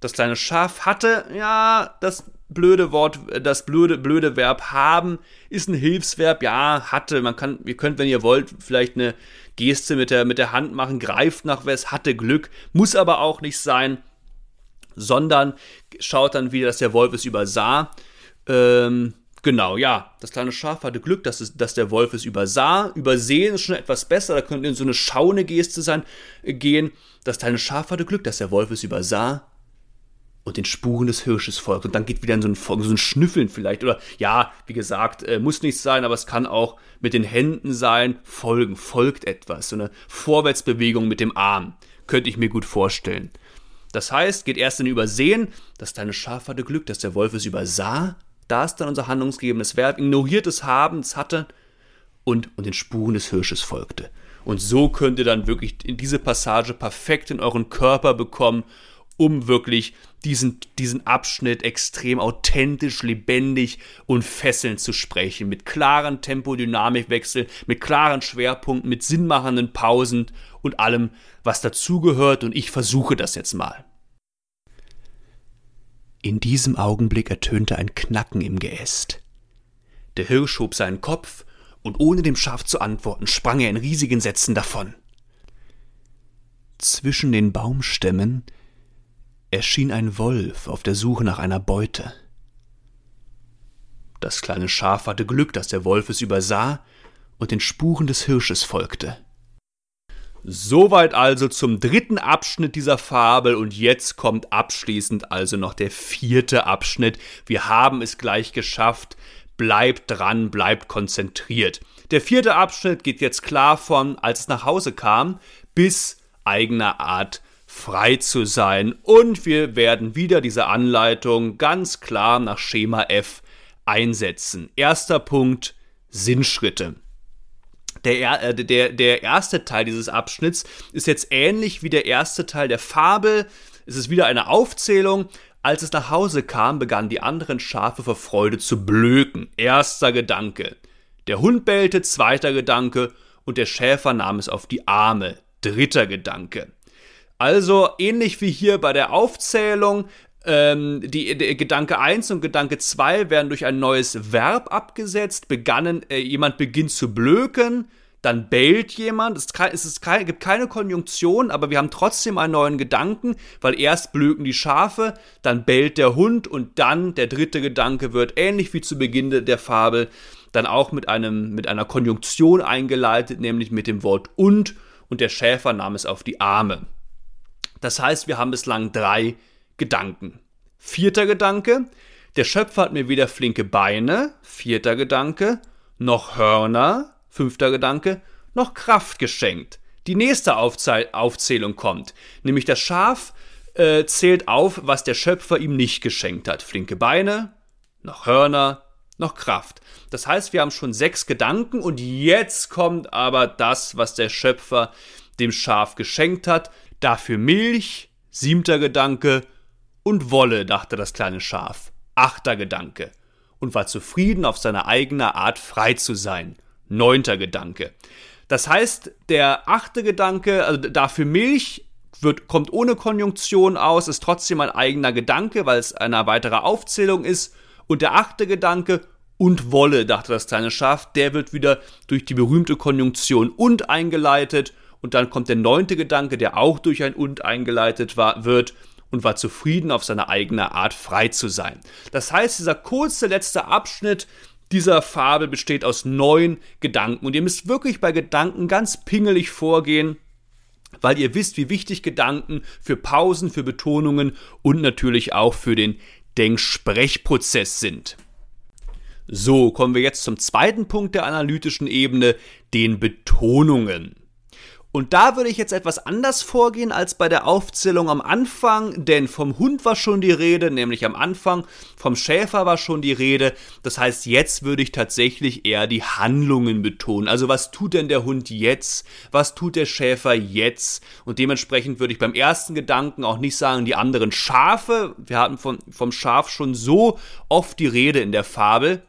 Das kleine Schaf hatte, ja, das blöde Wort, das blöde, blöde Verb haben ist ein Hilfsverb. Ja, hatte. Man kann, ihr könnt, wenn ihr wollt, vielleicht eine Geste mit der, mit der Hand machen, greift nach was, hatte Glück, muss aber auch nicht sein, sondern schaut dann wieder, dass der Wolf es übersah. Ähm, genau, ja, das kleine Schaf hatte Glück, dass, es, dass der Wolf es übersah. Übersehen ist schon etwas besser, da könnte in so eine schauende Geste sein, äh, gehen. Das kleine Schaf hatte Glück, dass der Wolf es übersah und den Spuren des Hirsches folgt. Und dann geht wieder in so ein, so ein Schnüffeln vielleicht. Oder ja, wie gesagt, äh, muss nicht sein, aber es kann auch mit den Händen sein. Folgen, folgt etwas. So eine Vorwärtsbewegung mit dem Arm. Könnte ich mir gut vorstellen. Das heißt, geht erst in Übersehen. Das kleine Schaf hatte Glück, dass der Wolf es übersah. Da ist dann unser handlungsgebendes Verb. Ignoriert es Habens hatte und, und den Spuren des Hirsches folgte. Und so könnt ihr dann wirklich in diese Passage perfekt in euren Körper bekommen um wirklich diesen, diesen Abschnitt extrem authentisch, lebendig und fesselnd zu sprechen. Mit klaren Tempo-Dynamikwechseln, mit klaren Schwerpunkten, mit sinnmachenden Pausen und allem, was dazugehört. Und ich versuche das jetzt mal. In diesem Augenblick ertönte ein Knacken im Geäst. Der Hirsch hob seinen Kopf und ohne dem Schaf zu antworten, sprang er in riesigen Sätzen davon. Zwischen den Baumstämmen erschien ein Wolf auf der Suche nach einer Beute. Das kleine Schaf hatte Glück, dass der Wolf es übersah und den Spuren des Hirsches folgte. Soweit also zum dritten Abschnitt dieser Fabel und jetzt kommt abschließend also noch der vierte Abschnitt. Wir haben es gleich geschafft. Bleibt dran, bleibt konzentriert. Der vierte Abschnitt geht jetzt klar von, als es nach Hause kam, bis eigener Art frei zu sein. Und wir werden wieder diese Anleitung ganz klar nach Schema F einsetzen. Erster Punkt, Sinnschritte. Der, äh, der, der erste Teil dieses Abschnitts ist jetzt ähnlich wie der erste Teil der Fabel. Es ist wieder eine Aufzählung. Als es nach Hause kam, begannen die anderen Schafe vor Freude zu blöken. Erster Gedanke. Der Hund bellte, zweiter Gedanke, und der Schäfer nahm es auf die Arme. Dritter Gedanke. Also ähnlich wie hier bei der Aufzählung, ähm, die, die, Gedanke 1 und Gedanke 2 werden durch ein neues Verb abgesetzt. Begannen, äh, jemand beginnt zu blöken, dann bellt jemand. Es, es ist kein, gibt keine Konjunktion, aber wir haben trotzdem einen neuen Gedanken, weil erst blöken die Schafe, dann bellt der Hund und dann der dritte Gedanke wird ähnlich wie zu Beginn der Fabel dann auch mit einem mit einer Konjunktion eingeleitet, nämlich mit dem Wort und und der Schäfer nahm es auf die Arme. Das heißt, wir haben bislang drei Gedanken. Vierter Gedanke, der Schöpfer hat mir weder flinke Beine, vierter Gedanke, noch Hörner, fünfter Gedanke, noch Kraft geschenkt. Die nächste Aufzählung kommt, nämlich das Schaf äh, zählt auf, was der Schöpfer ihm nicht geschenkt hat. Flinke Beine, noch Hörner, noch Kraft. Das heißt, wir haben schon sechs Gedanken und jetzt kommt aber das, was der Schöpfer dem Schaf geschenkt hat. Dafür Milch, siebter Gedanke, und Wolle, dachte das kleine Schaf. Achter Gedanke. Und war zufrieden, auf seine eigene Art frei zu sein. Neunter Gedanke. Das heißt, der achte Gedanke, also dafür Milch, wird, kommt ohne Konjunktion aus, ist trotzdem ein eigener Gedanke, weil es eine weitere Aufzählung ist. Und der achte Gedanke, und Wolle, dachte das kleine Schaf, der wird wieder durch die berühmte Konjunktion und eingeleitet. Und dann kommt der neunte Gedanke, der auch durch ein und eingeleitet war, wird und war zufrieden, auf seine eigene Art frei zu sein. Das heißt, dieser kurze letzte Abschnitt dieser Fabel besteht aus neun Gedanken. Und ihr müsst wirklich bei Gedanken ganz pingelig vorgehen, weil ihr wisst, wie wichtig Gedanken für Pausen, für Betonungen und natürlich auch für den Denksprechprozess sind. So, kommen wir jetzt zum zweiten Punkt der analytischen Ebene, den Betonungen. Und da würde ich jetzt etwas anders vorgehen als bei der Aufzählung am Anfang, denn vom Hund war schon die Rede, nämlich am Anfang, vom Schäfer war schon die Rede. Das heißt, jetzt würde ich tatsächlich eher die Handlungen betonen. Also was tut denn der Hund jetzt? Was tut der Schäfer jetzt? Und dementsprechend würde ich beim ersten Gedanken auch nicht sagen, die anderen Schafe. Wir hatten von, vom Schaf schon so oft die Rede in der Fabel.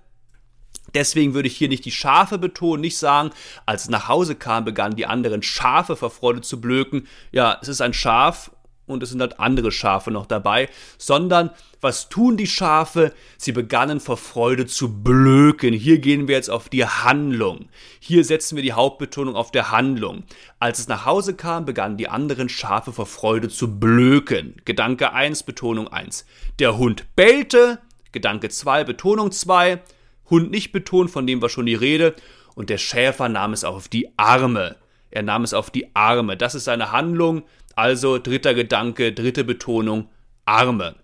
Deswegen würde ich hier nicht die Schafe betonen, nicht sagen, als es nach Hause kam, begannen die anderen Schafe vor Freude zu blöken. Ja, es ist ein Schaf und es sind halt andere Schafe noch dabei, sondern was tun die Schafe? Sie begannen vor Freude zu blöken. Hier gehen wir jetzt auf die Handlung. Hier setzen wir die Hauptbetonung auf der Handlung. Als es nach Hause kam, begannen die anderen Schafe vor Freude zu blöken. Gedanke 1, Betonung 1. Der Hund bellte. Gedanke 2, Betonung 2. Hund nicht betont, von dem war schon die Rede. Und der Schäfer nahm es auf die Arme. Er nahm es auf die Arme. Das ist seine Handlung. Also dritter Gedanke, dritte Betonung, Arme.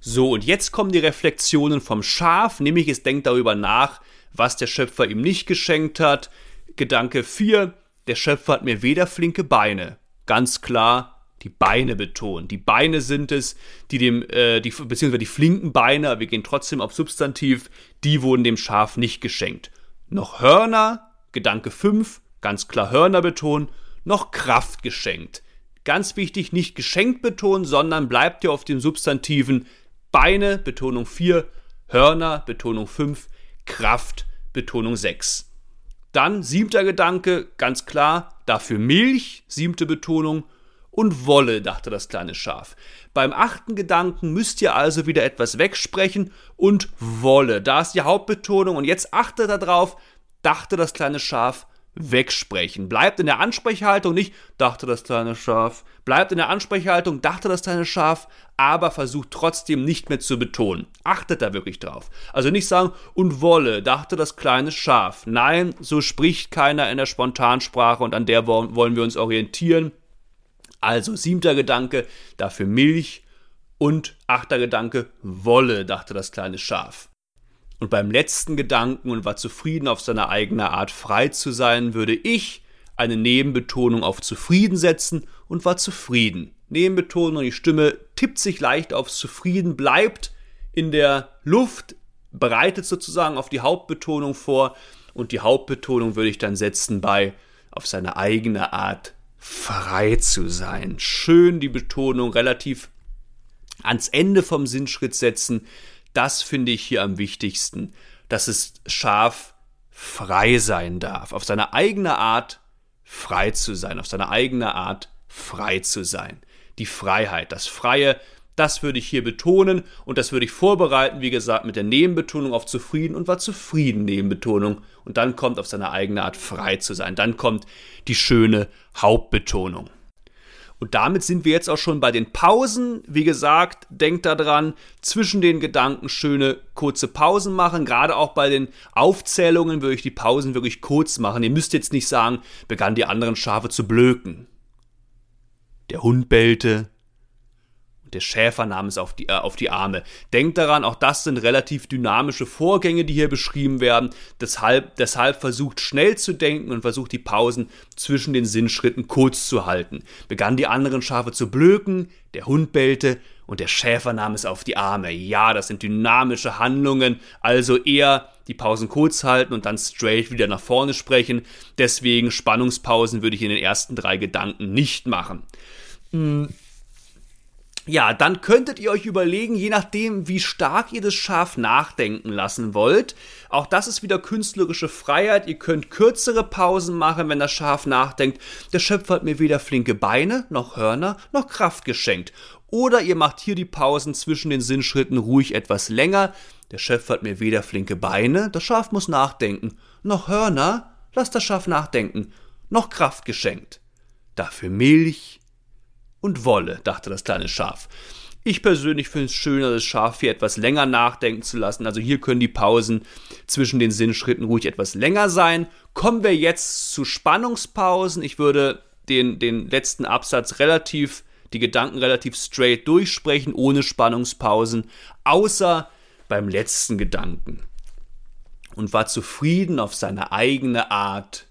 So, und jetzt kommen die Reflexionen vom Schaf, nämlich es denkt darüber nach, was der Schöpfer ihm nicht geschenkt hat. Gedanke 4, der Schöpfer hat mir weder flinke Beine. Ganz klar, die Beine betonen. Die Beine sind es, die dem, äh, die, beziehungsweise die flinken Beine, wir gehen trotzdem auf Substantiv, die wurden dem Schaf nicht geschenkt. Noch Hörner, Gedanke 5, ganz klar Hörner betonen, noch Kraft geschenkt. Ganz wichtig, nicht geschenkt betonen, sondern bleibt ihr auf den Substantiven Beine, Betonung 4, Hörner, Betonung 5, Kraft, Betonung 6. Dann siebter Gedanke, ganz klar, dafür Milch, siebte Betonung, und Wolle, dachte das kleine Schaf. Beim achten Gedanken müsst ihr also wieder etwas wegsprechen und Wolle. Da ist die Hauptbetonung und jetzt achtet darauf, dachte das kleine Schaf, wegsprechen. Bleibt in der Ansprechhaltung nicht, dachte das kleine Schaf. Bleibt in der Ansprechhaltung, dachte das kleine Schaf, aber versucht trotzdem nicht mehr zu betonen. Achtet da wirklich drauf. Also nicht sagen, und wolle, dachte das kleine Schaf. Nein, so spricht keiner in der Spontansprache und an der wollen wir uns orientieren. Also siebter Gedanke, dafür Milch und achter Gedanke, Wolle, dachte das kleine Schaf. Und beim letzten Gedanken und war zufrieden auf seine eigene Art frei zu sein, würde ich eine Nebenbetonung auf zufrieden setzen und war zufrieden. Nebenbetonung, die Stimme tippt sich leicht aufs zufrieden, bleibt in der Luft, bereitet sozusagen auf die Hauptbetonung vor und die Hauptbetonung würde ich dann setzen bei auf seine eigene Art frei zu sein. Schön die Betonung relativ ans Ende vom Sinnschritt setzen. Das finde ich hier am wichtigsten, dass es scharf frei sein darf, auf seine eigene Art frei zu sein, auf seine eigene Art frei zu sein. Die Freiheit, das Freie, das würde ich hier betonen und das würde ich vorbereiten, wie gesagt, mit der Nebenbetonung auf zufrieden und war zufrieden Nebenbetonung. Und dann kommt auf seine eigene Art frei zu sein. Dann kommt die schöne Hauptbetonung. Und damit sind wir jetzt auch schon bei den Pausen. Wie gesagt, denkt daran, zwischen den Gedanken schöne kurze Pausen machen. Gerade auch bei den Aufzählungen würde ich die Pausen wirklich kurz machen. Ihr müsst jetzt nicht sagen, begannen die anderen Schafe zu blöken. Der Hund bellte, der Schäfer nahm es auf die, äh, auf die Arme. Denkt daran, auch das sind relativ dynamische Vorgänge, die hier beschrieben werden. Deshalb, deshalb versucht schnell zu denken und versucht die Pausen zwischen den Sinnschritten kurz zu halten. Begannen die anderen Schafe zu blöken, der Hund bellte und der Schäfer nahm es auf die Arme. Ja, das sind dynamische Handlungen, also eher die Pausen kurz halten und dann straight wieder nach vorne sprechen. Deswegen Spannungspausen würde ich in den ersten drei Gedanken nicht machen. Hm ja, dann könntet ihr euch überlegen, je nachdem, wie stark ihr das Schaf nachdenken lassen wollt. Auch das ist wieder künstlerische Freiheit. Ihr könnt kürzere Pausen machen, wenn das Schaf nachdenkt. Der Schöpfer hat mir weder flinke Beine, noch Hörner, noch Kraft geschenkt. Oder ihr macht hier die Pausen zwischen den Sinnschritten ruhig etwas länger. Der Schöpfer hat mir weder flinke Beine, das Schaf muss nachdenken, noch Hörner, lasst das Schaf nachdenken, noch Kraft geschenkt. Dafür Milch, und Wolle, dachte das kleine Schaf. Ich persönlich finde es schöner, das Schaf hier etwas länger nachdenken zu lassen. Also hier können die Pausen zwischen den Sinnschritten ruhig etwas länger sein. Kommen wir jetzt zu Spannungspausen. Ich würde den, den letzten Absatz relativ, die Gedanken relativ straight durchsprechen, ohne Spannungspausen, außer beim letzten Gedanken. Und war zufrieden auf seine eigene Art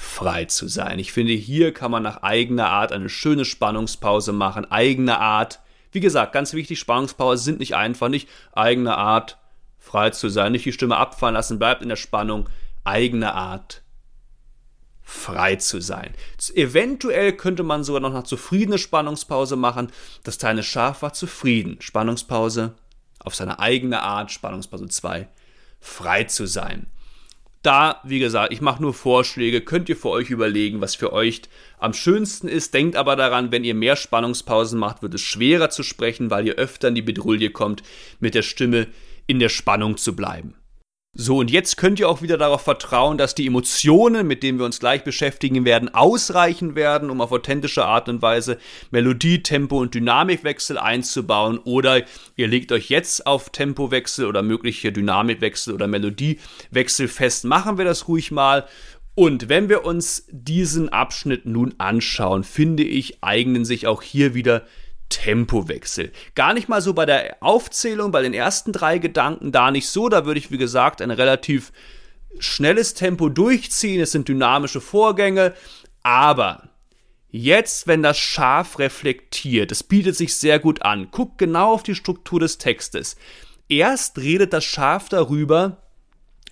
frei zu sein. Ich finde, hier kann man nach eigener Art eine schöne Spannungspause machen, eigene Art. Wie gesagt, ganz wichtig, Spannungspause sind nicht einfach, nicht eigene Art, frei zu sein, nicht die Stimme abfallen lassen, bleibt in der Spannung, eigene Art, frei zu sein. Eventuell könnte man sogar noch eine zufriedene Spannungspause machen. Das kleine Schaf war zufrieden. Spannungspause auf seine eigene Art, Spannungspause 2, frei zu sein. Da, wie gesagt, ich mache nur Vorschläge, könnt ihr für euch überlegen, was für euch am schönsten ist. Denkt aber daran, wenn ihr mehr Spannungspausen macht, wird es schwerer zu sprechen, weil ihr öfter in die Bedrulle kommt, mit der Stimme in der Spannung zu bleiben. So, und jetzt könnt ihr auch wieder darauf vertrauen, dass die Emotionen, mit denen wir uns gleich beschäftigen werden, ausreichen werden, um auf authentische Art und Weise Melodie, Tempo und Dynamikwechsel einzubauen. Oder ihr legt euch jetzt auf Tempowechsel oder mögliche Dynamikwechsel oder Melodiewechsel fest. Machen wir das ruhig mal. Und wenn wir uns diesen Abschnitt nun anschauen, finde ich, eignen sich auch hier wieder Tempowechsel. Gar nicht mal so bei der Aufzählung, bei den ersten drei Gedanken, da nicht so. Da würde ich, wie gesagt, ein relativ schnelles Tempo durchziehen. Es sind dynamische Vorgänge. Aber jetzt, wenn das Schaf reflektiert, es bietet sich sehr gut an. Guckt genau auf die Struktur des Textes. Erst redet das Schaf darüber,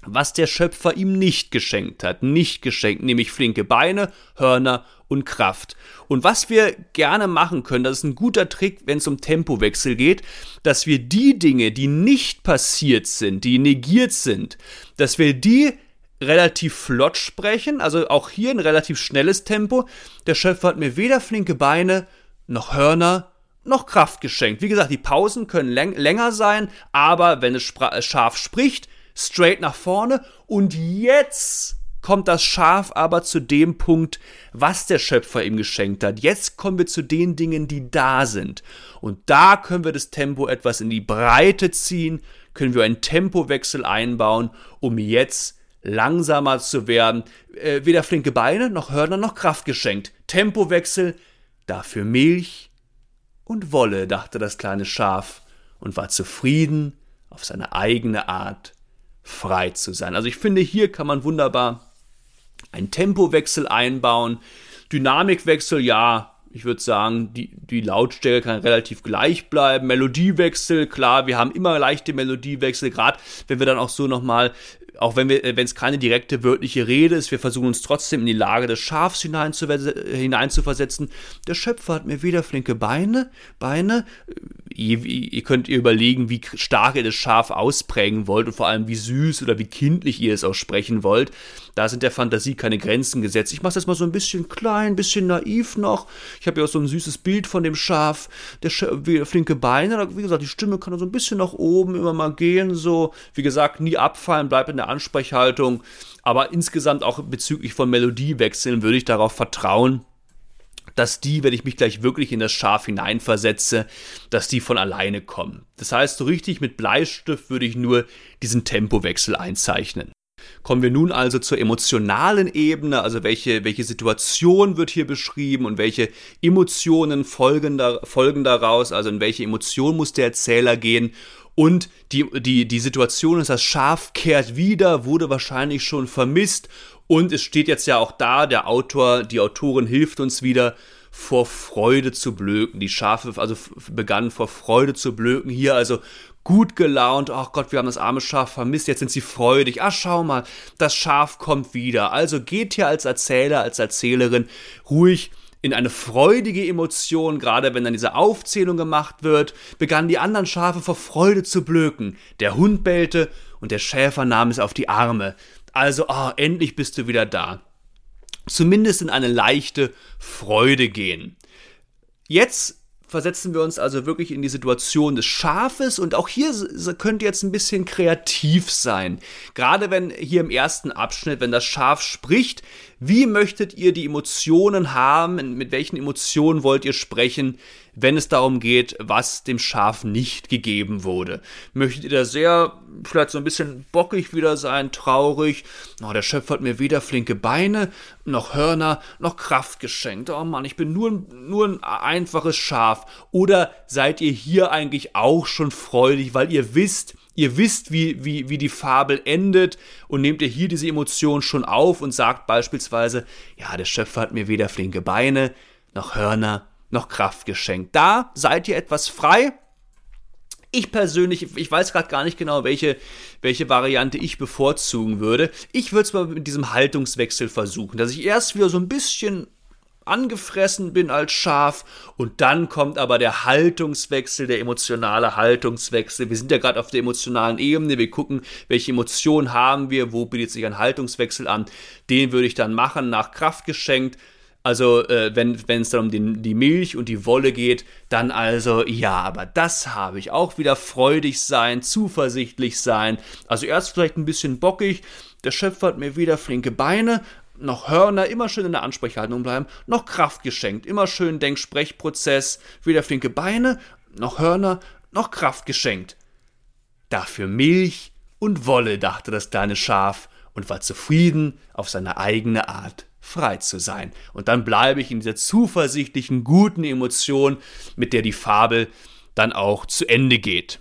was der Schöpfer ihm nicht geschenkt hat. Nicht geschenkt, nämlich flinke Beine, Hörner und Kraft. Und was wir gerne machen können, das ist ein guter Trick, wenn es um Tempowechsel geht, dass wir die Dinge, die nicht passiert sind, die negiert sind, dass wir die relativ flott sprechen, also auch hier ein relativ schnelles Tempo. Der Schöpfer hat mir weder flinke Beine noch Hörner noch Kraft geschenkt. Wie gesagt, die Pausen können läng länger sein, aber wenn es scharf spricht, straight nach vorne und jetzt kommt das Schaf aber zu dem Punkt, was der Schöpfer ihm geschenkt hat. Jetzt kommen wir zu den Dingen, die da sind. Und da können wir das Tempo etwas in die Breite ziehen, können wir einen Tempowechsel einbauen, um jetzt langsamer zu werden. Äh, weder flinke Beine noch Hörner noch Kraft geschenkt. Tempowechsel, dafür Milch und Wolle, dachte das kleine Schaf und war zufrieden auf seine eigene Art frei zu sein. Also ich finde, hier kann man wunderbar einen Tempowechsel einbauen. Dynamikwechsel, ja, ich würde sagen, die, die Lautstärke kann relativ gleich bleiben. Melodiewechsel, klar, wir haben immer leichte Melodiewechsel, gerade wenn wir dann auch so nochmal auch wenn wenn es keine direkte wörtliche Rede ist, wir versuchen uns trotzdem in die Lage des Schafs hineinzuversetzen. Der Schöpfer hat mir wieder flinke Beine, Beine. Ihr, ihr könnt ihr überlegen, wie stark ihr das Schaf ausprägen wollt und vor allem wie süß oder wie kindlich ihr es aussprechen wollt. Da sind der Fantasie keine Grenzen gesetzt. Ich mache das mal so ein bisschen klein, ein bisschen naiv noch. Ich habe ja auch so ein süßes Bild von dem Schaf, der Sch flinke Beine. Wie gesagt, die Stimme kann so ein bisschen nach oben immer mal gehen. So, wie gesagt, nie abfallen, bleibt in der Ansprechhaltung. Aber insgesamt auch bezüglich von Melodiewechseln würde ich darauf vertrauen, dass die, wenn ich mich gleich wirklich in das Schaf hineinversetze, dass die von alleine kommen. Das heißt, so richtig mit Bleistift würde ich nur diesen Tempowechsel einzeichnen. Kommen wir nun also zur emotionalen Ebene, also welche, welche Situation wird hier beschrieben und welche Emotionen folgen, da, folgen daraus, also in welche Emotion muss der Erzähler gehen und die, die, die Situation ist, das Schaf kehrt wieder, wurde wahrscheinlich schon vermisst. Und es steht jetzt ja auch da, der Autor, die Autorin hilft uns wieder, vor Freude zu blöken. Die Schafe also begannen vor Freude zu blöken. Hier also gut gelaunt. Ach Gott, wir haben das arme Schaf vermisst. Jetzt sind sie freudig. Ach, schau mal, das Schaf kommt wieder. Also geht hier als Erzähler, als Erzählerin ruhig in eine freudige Emotion, gerade wenn dann diese Aufzählung gemacht wird, begannen die anderen Schafe vor Freude zu blöken. Der Hund bellte und der Schäfer nahm es auf die Arme. Also, oh, endlich bist du wieder da. Zumindest in eine leichte Freude gehen. Jetzt versetzen wir uns also wirklich in die Situation des Schafes und auch hier könnt ihr jetzt ein bisschen kreativ sein. Gerade wenn hier im ersten Abschnitt, wenn das Schaf spricht, wie möchtet ihr die Emotionen haben? Mit welchen Emotionen wollt ihr sprechen, wenn es darum geht, was dem Schaf nicht gegeben wurde? Möchtet ihr da sehr, vielleicht so ein bisschen bockig wieder sein, traurig? Oh, der Schöpfer hat mir weder flinke Beine, noch Hörner, noch Kraft geschenkt. Oh Mann, ich bin nur, nur ein einfaches Schaf. Oder seid ihr hier eigentlich auch schon freudig, weil ihr wisst, ihr wisst, wie, wie, wie die Fabel endet und nehmt ihr hier diese Emotion schon auf und sagt beispielsweise, ja, der Schöpfer hat mir weder flinke Beine, noch Hörner, noch Kraft geschenkt. Da seid ihr etwas frei. Ich persönlich, ich weiß gerade gar nicht genau, welche, welche Variante ich bevorzugen würde. Ich würde es mal mit diesem Haltungswechsel versuchen, dass ich erst wieder so ein bisschen angefressen bin als Schaf und dann kommt aber der Haltungswechsel, der emotionale Haltungswechsel. Wir sind ja gerade auf der emotionalen Ebene, wir gucken, welche Emotionen haben wir, wo bietet sich ein Haltungswechsel an. Den würde ich dann machen, nach Kraft geschenkt. Also, äh, wenn es dann um den, die Milch und die Wolle geht, dann also, ja, aber das habe ich auch wieder freudig sein, zuversichtlich sein. Also erst vielleicht ein bisschen bockig. Der Schöpfer hat mir wieder flinke Beine, noch Hörner, immer schön in der Ansprechhaltung bleiben, noch Kraft geschenkt, immer schön Denk-Sprechprozess, wieder flinke Beine, noch Hörner, noch Kraft geschenkt. Dafür Milch und Wolle, dachte das kleine Schaf und war zufrieden, auf seine eigene Art frei zu sein. Und dann bleibe ich in dieser zuversichtlichen, guten Emotion, mit der die Fabel dann auch zu Ende geht.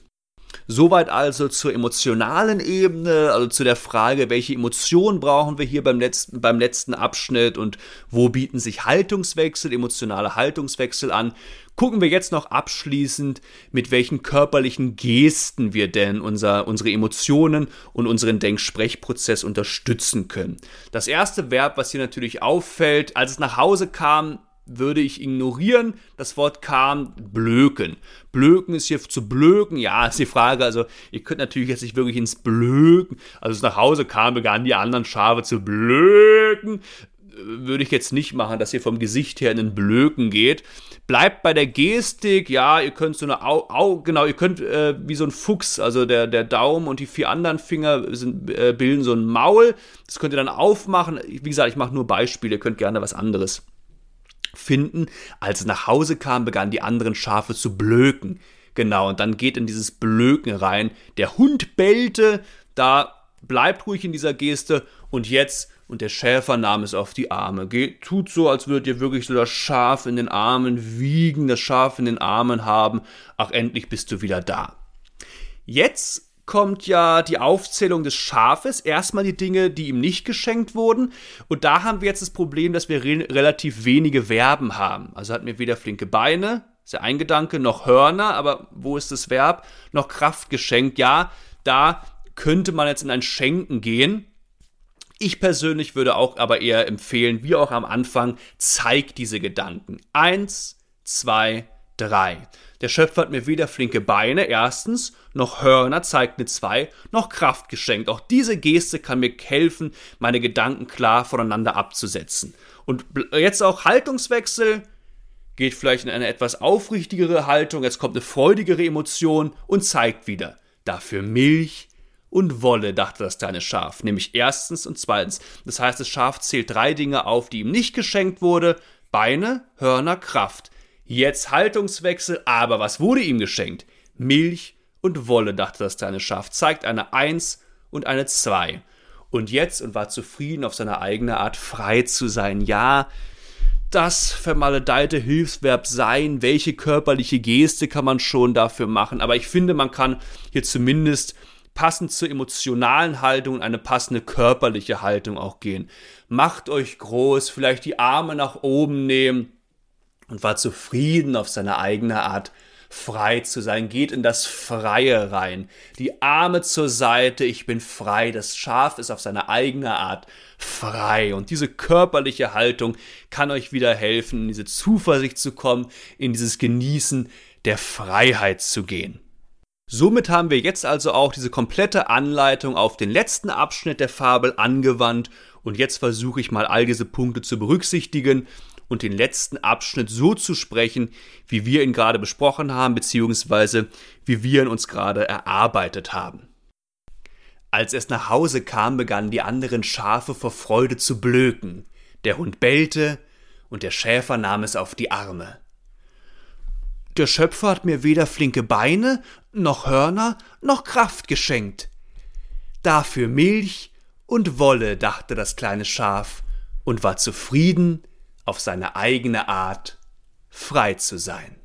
Soweit also zur emotionalen Ebene, also zu der Frage, welche Emotionen brauchen wir hier beim letzten, beim letzten Abschnitt und wo bieten sich Haltungswechsel, emotionale Haltungswechsel an. Gucken wir jetzt noch abschließend, mit welchen körperlichen Gesten wir denn unser, unsere Emotionen und unseren Denksprechprozess unterstützen können. Das erste Verb, was hier natürlich auffällt, als es nach Hause kam, würde ich ignorieren. Das Wort kam blöken. Blöken ist hier zu blöken. Ja, ist die Frage. Also, ihr könnt natürlich jetzt nicht wirklich ins Blöken. Also, es nach Hause kam, begannen die anderen Schafe zu blöken. Würde ich jetzt nicht machen, dass ihr vom Gesicht her in den Blöken geht. Bleibt bei der Gestik. Ja, ihr könnt so eine Au, Au genau, ihr könnt äh, wie so ein Fuchs, also der, der Daumen und die vier anderen Finger sind, äh, bilden so ein Maul. Das könnt ihr dann aufmachen. Wie gesagt, ich mache nur Beispiele. Ihr könnt gerne was anderes finden. Als es nach Hause kam, begannen die anderen Schafe zu blöken. Genau, und dann geht in dieses Blöken rein. Der Hund bellte, da bleibt ruhig in dieser Geste und jetzt und der Schäfer nahm es auf die Arme. Geht, tut so, als würdet ihr wirklich so das Schaf in den Armen wiegen, das Schaf in den Armen haben. Ach, endlich bist du wieder da. Jetzt kommt ja die Aufzählung des Schafes. Erstmal die Dinge, die ihm nicht geschenkt wurden. Und da haben wir jetzt das Problem, dass wir re relativ wenige Verben haben. Also hat mir weder flinke Beine, ist ja ein Gedanke, noch Hörner, aber wo ist das Verb? Noch Kraft geschenkt. Ja, da könnte man jetzt in ein Schenken gehen. Ich persönlich würde auch aber eher empfehlen, wie auch am Anfang, zeig diese Gedanken. Eins, zwei, drei. Der Schöpfer hat mir weder flinke Beine, erstens, noch Hörner, zeigt eine zwei, noch Kraft geschenkt. Auch diese Geste kann mir helfen, meine Gedanken klar voneinander abzusetzen. Und jetzt auch Haltungswechsel, geht vielleicht in eine etwas aufrichtigere Haltung, jetzt kommt eine freudigere Emotion und zeigt wieder. Dafür Milch, und Wolle, dachte das kleine Schaf, nämlich erstens und zweitens. Das heißt, das Schaf zählt drei Dinge auf, die ihm nicht geschenkt wurde: Beine, Hörner, Kraft. Jetzt Haltungswechsel, aber was wurde ihm geschenkt? Milch und Wolle, dachte das kleine Schaf, zeigt eine Eins und eine Zwei. Und jetzt und war zufrieden, auf seine eigene Art frei zu sein. Ja, das vermaledeite Hilfsverb sein, welche körperliche Geste kann man schon dafür machen, aber ich finde, man kann hier zumindest passend zur emotionalen Haltung und eine passende körperliche Haltung auch gehen. Macht euch groß, vielleicht die Arme nach oben nehmen und war zufrieden auf seine eigene Art frei zu sein. Geht in das Freie rein. Die Arme zur Seite, ich bin frei. Das Schaf ist auf seine eigene Art frei. Und diese körperliche Haltung kann euch wieder helfen, in diese Zuversicht zu kommen, in dieses Genießen der Freiheit zu gehen. Somit haben wir jetzt also auch diese komplette Anleitung auf den letzten Abschnitt der Fabel angewandt und jetzt versuche ich mal all diese Punkte zu berücksichtigen und den letzten Abschnitt so zu sprechen, wie wir ihn gerade besprochen haben, beziehungsweise wie wir ihn uns gerade erarbeitet haben. Als es nach Hause kam, begannen die anderen Schafe vor Freude zu blöken. Der Hund bellte und der Schäfer nahm es auf die Arme. Der Schöpfer hat mir weder flinke Beine, noch Hörner, noch Kraft geschenkt. Dafür Milch und Wolle, dachte das kleine Schaf und war zufrieden, auf seine eigene Art frei zu sein.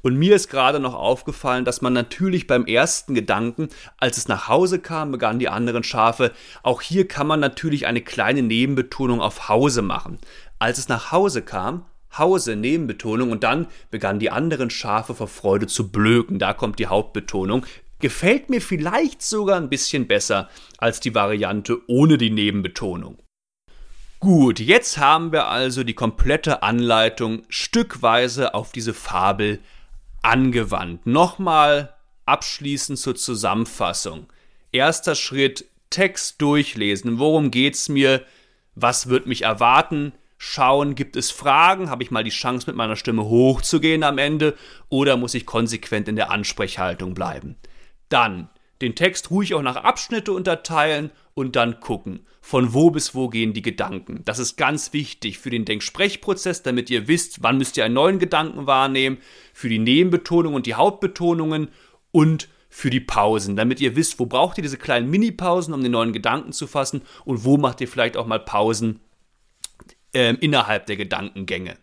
Und mir ist gerade noch aufgefallen, dass man natürlich beim ersten Gedanken, als es nach Hause kam, begannen die anderen Schafe, auch hier kann man natürlich eine kleine Nebenbetonung auf Hause machen. Als es nach Hause kam, Hause Nebenbetonung und dann begannen die anderen Schafe vor Freude zu blöken. Da kommt die Hauptbetonung. Gefällt mir vielleicht sogar ein bisschen besser als die Variante ohne die Nebenbetonung. Gut, jetzt haben wir also die komplette Anleitung stückweise auf diese Fabel angewandt. Nochmal abschließend zur Zusammenfassung. Erster Schritt, Text durchlesen. Worum geht's mir? Was wird mich erwarten? Schauen, gibt es Fragen, habe ich mal die Chance mit meiner Stimme hochzugehen am Ende oder muss ich konsequent in der Ansprechhaltung bleiben. Dann den Text ruhig auch nach Abschnitte unterteilen und dann gucken, von wo bis wo gehen die Gedanken. Das ist ganz wichtig für den Denksprechprozess, damit ihr wisst, wann müsst ihr einen neuen Gedanken wahrnehmen, für die Nebenbetonung und die Hauptbetonungen und für die Pausen, damit ihr wisst, wo braucht ihr diese kleinen Mini-Pausen, um den neuen Gedanken zu fassen und wo macht ihr vielleicht auch mal Pausen, äh, innerhalb der Gedankengänge.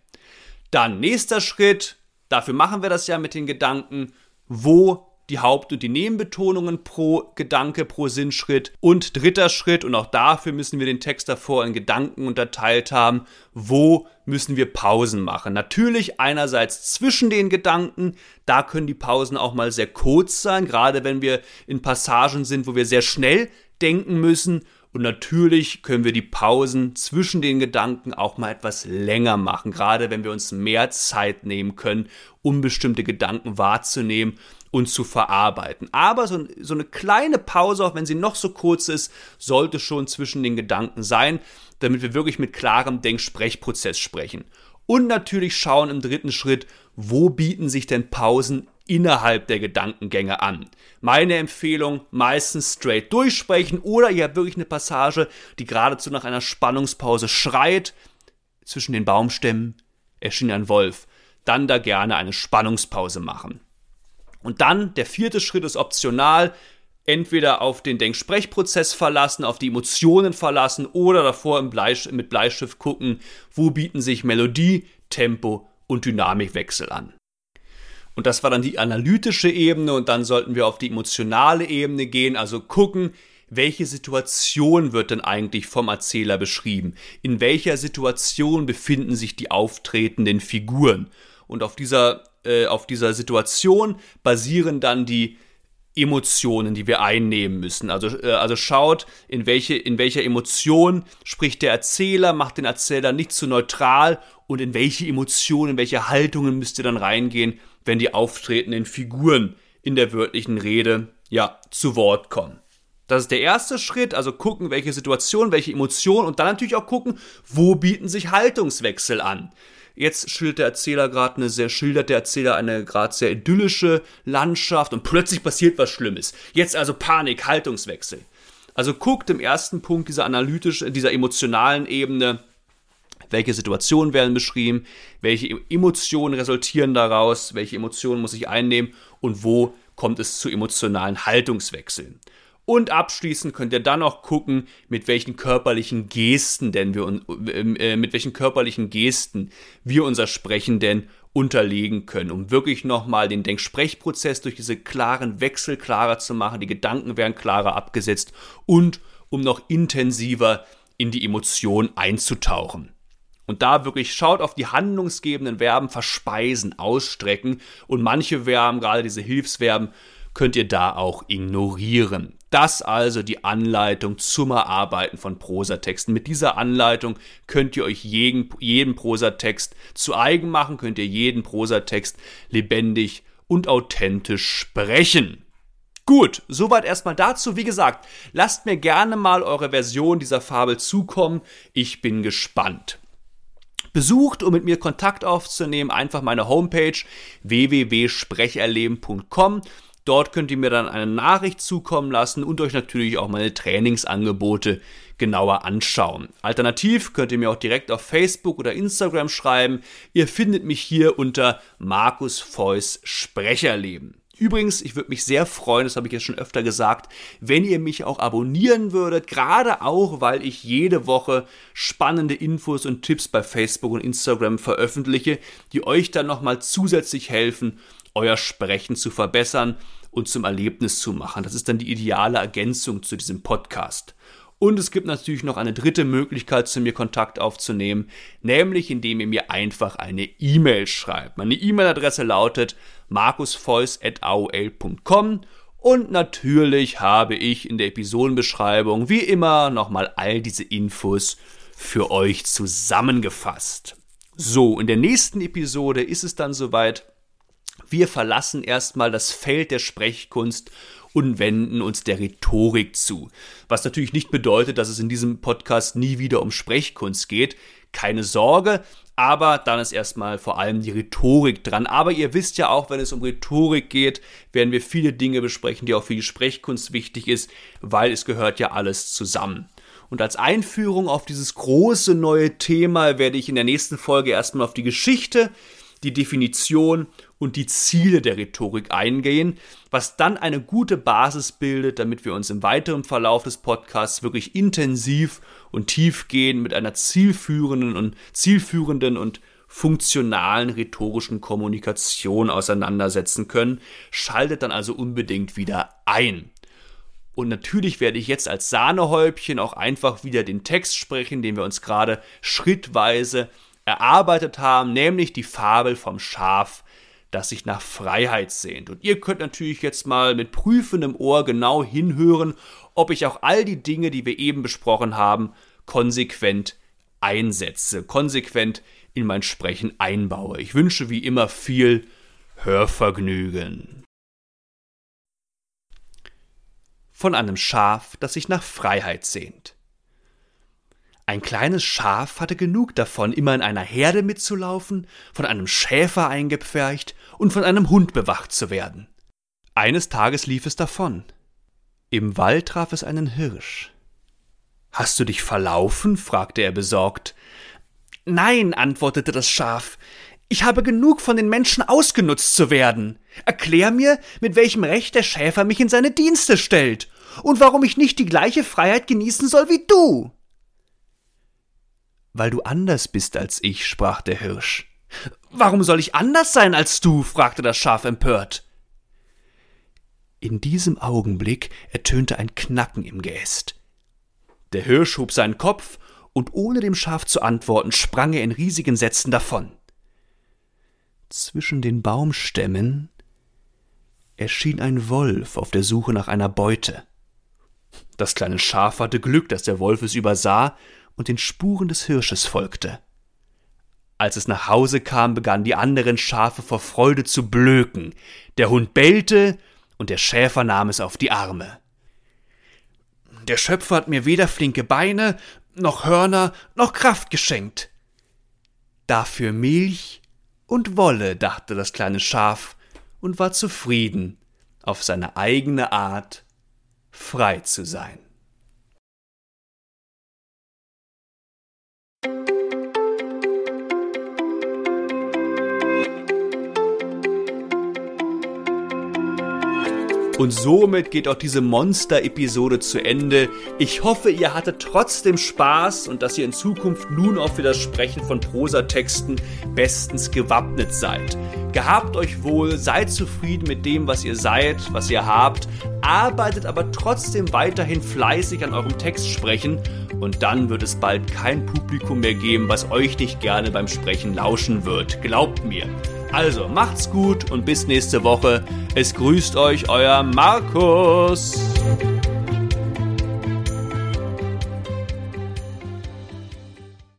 Dann nächster Schritt, dafür machen wir das ja mit den Gedanken, wo die Haupt- und die Nebenbetonungen pro Gedanke, pro Sinnschritt. Und dritter Schritt, und auch dafür müssen wir den Text davor in Gedanken unterteilt haben, wo müssen wir Pausen machen. Natürlich einerseits zwischen den Gedanken, da können die Pausen auch mal sehr kurz sein, gerade wenn wir in Passagen sind, wo wir sehr schnell denken müssen und natürlich können wir die Pausen zwischen den Gedanken auch mal etwas länger machen, gerade wenn wir uns mehr Zeit nehmen können, um bestimmte Gedanken wahrzunehmen und zu verarbeiten. Aber so, so eine kleine Pause, auch wenn sie noch so kurz ist, sollte schon zwischen den Gedanken sein, damit wir wirklich mit klarem Denksprechprozess sprechen. Und natürlich schauen im dritten Schritt, wo bieten sich denn Pausen innerhalb der Gedankengänge an. Meine Empfehlung, meistens straight durchsprechen oder ihr habt wirklich eine Passage, die geradezu nach einer Spannungspause schreit. Zwischen den Baumstämmen erschien ein Wolf. Dann da gerne eine Spannungspause machen. Und dann, der vierte Schritt ist optional, entweder auf den Denksprechprozess verlassen, auf die Emotionen verlassen oder davor Bleisch mit Bleistift gucken, wo bieten sich Melodie, Tempo und Dynamikwechsel an. Und das war dann die analytische Ebene und dann sollten wir auf die emotionale Ebene gehen, also gucken, welche Situation wird denn eigentlich vom Erzähler beschrieben? In welcher Situation befinden sich die auftretenden Figuren? Und auf dieser, äh, auf dieser Situation basieren dann die Emotionen, die wir einnehmen müssen. Also, äh, also schaut, in, welche, in welcher Emotion spricht der Erzähler, macht den Erzähler nicht zu neutral und in welche Emotionen, in welche Haltungen müsst ihr dann reingehen, wenn die auftretenden Figuren in der wörtlichen Rede ja zu Wort kommen. Das ist der erste Schritt, also gucken, welche Situation, welche Emotionen und dann natürlich auch gucken, wo bieten sich Haltungswechsel an. Jetzt schildert der Erzähler gerade eine sehr, schildert der Erzähler eine gerade sehr idyllische Landschaft und plötzlich passiert was Schlimmes. Jetzt also Panik, Haltungswechsel. Also guckt im ersten Punkt dieser analytischen, dieser emotionalen Ebene, welche Situationen werden beschrieben, welche Emotionen resultieren daraus, welche Emotionen muss ich einnehmen und wo kommt es zu emotionalen Haltungswechseln. Und abschließend könnt ihr dann noch gucken, mit welchen körperlichen Gesten denn wir äh, mit welchen körperlichen Gesten wir unser Sprechen denn unterlegen können, um wirklich nochmal den Denksprechprozess durch diese klaren Wechsel klarer zu machen, die Gedanken werden klarer abgesetzt und um noch intensiver in die Emotion einzutauchen. Und da wirklich schaut auf die handlungsgebenden Verben verspeisen, ausstrecken und manche Verben, gerade diese Hilfsverben, könnt ihr da auch ignorieren. Das also die Anleitung zum Erarbeiten von Prosatexten. Mit dieser Anleitung könnt ihr euch jeden, jeden Prosatext zu eigen machen, könnt ihr jeden Prosatext lebendig und authentisch sprechen. Gut, soweit erstmal dazu. Wie gesagt, lasst mir gerne mal eure Version dieser Fabel zukommen. Ich bin gespannt. Besucht, um mit mir Kontakt aufzunehmen, einfach meine Homepage www.sprecherleben.com. Dort könnt ihr mir dann eine Nachricht zukommen lassen und euch natürlich auch meine Trainingsangebote genauer anschauen. Alternativ könnt ihr mir auch direkt auf Facebook oder Instagram schreiben. Ihr findet mich hier unter Markus Feuss Sprecherleben. Übrigens, ich würde mich sehr freuen, das habe ich jetzt schon öfter gesagt, wenn ihr mich auch abonnieren würdet, gerade auch, weil ich jede Woche spannende Infos und Tipps bei Facebook und Instagram veröffentliche, die euch dann nochmal zusätzlich helfen, euer Sprechen zu verbessern und zum Erlebnis zu machen. Das ist dann die ideale Ergänzung zu diesem Podcast. Und es gibt natürlich noch eine dritte Möglichkeit, zu mir Kontakt aufzunehmen, nämlich indem ihr mir einfach eine E-Mail schreibt. Meine E-Mail-Adresse lautet markusfeuss.aol.com und natürlich habe ich in der Episodenbeschreibung wie immer nochmal all diese Infos für euch zusammengefasst. So, in der nächsten Episode ist es dann soweit. Wir verlassen erstmal das Feld der Sprechkunst und wenden uns der Rhetorik zu. Was natürlich nicht bedeutet, dass es in diesem Podcast nie wieder um Sprechkunst geht. Keine Sorge, aber dann ist erstmal vor allem die Rhetorik dran. Aber ihr wisst ja auch, wenn es um Rhetorik geht, werden wir viele Dinge besprechen, die auch für die Sprechkunst wichtig ist, weil es gehört ja alles zusammen. Und als Einführung auf dieses große neue Thema werde ich in der nächsten Folge erstmal auf die Geschichte die Definition und die Ziele der Rhetorik eingehen, was dann eine gute Basis bildet, damit wir uns im weiteren Verlauf des Podcasts wirklich intensiv und tiefgehend mit einer zielführenden und zielführenden und funktionalen rhetorischen Kommunikation auseinandersetzen können. Schaltet dann also unbedingt wieder ein. Und natürlich werde ich jetzt als Sahnehäubchen auch einfach wieder den Text sprechen, den wir uns gerade schrittweise erarbeitet haben, nämlich die Fabel vom Schaf, das sich nach Freiheit sehnt. Und ihr könnt natürlich jetzt mal mit prüfendem Ohr genau hinhören, ob ich auch all die Dinge, die wir eben besprochen haben, konsequent einsetze, konsequent in mein Sprechen einbaue. Ich wünsche wie immer viel Hörvergnügen. Von einem Schaf, das sich nach Freiheit sehnt. Ein kleines Schaf hatte genug davon, immer in einer Herde mitzulaufen, von einem Schäfer eingepfercht und von einem Hund bewacht zu werden. Eines Tages lief es davon. Im Wald traf es einen Hirsch. Hast du dich verlaufen? fragte er besorgt. Nein, antwortete das Schaf. Ich habe genug von den Menschen ausgenutzt zu werden. Erklär mir, mit welchem Recht der Schäfer mich in seine Dienste stellt und warum ich nicht die gleiche Freiheit genießen soll wie du weil du anders bist als ich, sprach der Hirsch. Warum soll ich anders sein als du? fragte das Schaf empört. In diesem Augenblick ertönte ein Knacken im Geäst. Der Hirsch hob seinen Kopf, und ohne dem Schaf zu antworten, sprang er in riesigen Sätzen davon. Zwischen den Baumstämmen erschien ein Wolf auf der Suche nach einer Beute. Das kleine Schaf hatte Glück, dass der Wolf es übersah und den Spuren des Hirsches folgte. Als es nach Hause kam, begannen die anderen Schafe vor Freude zu blöken. Der Hund bellte und der Schäfer nahm es auf die Arme. Der Schöpfer hat mir weder flinke Beine, noch Hörner, noch Kraft geschenkt. Dafür Milch und Wolle, dachte das kleine Schaf und war zufrieden, auf seine eigene Art frei zu sein. Und somit geht auch diese Monster-Episode zu Ende. Ich hoffe, ihr hattet trotzdem Spaß und dass ihr in Zukunft nun auch für das Sprechen von Prosatexten bestens gewappnet seid. Gehabt euch wohl, seid zufrieden mit dem, was ihr seid, was ihr habt, arbeitet aber trotzdem weiterhin fleißig an eurem Text sprechen und dann wird es bald kein Publikum mehr geben, was euch nicht gerne beim Sprechen lauschen wird. Glaubt mir. Also macht's gut und bis nächste Woche. Es grüßt euch euer Markus.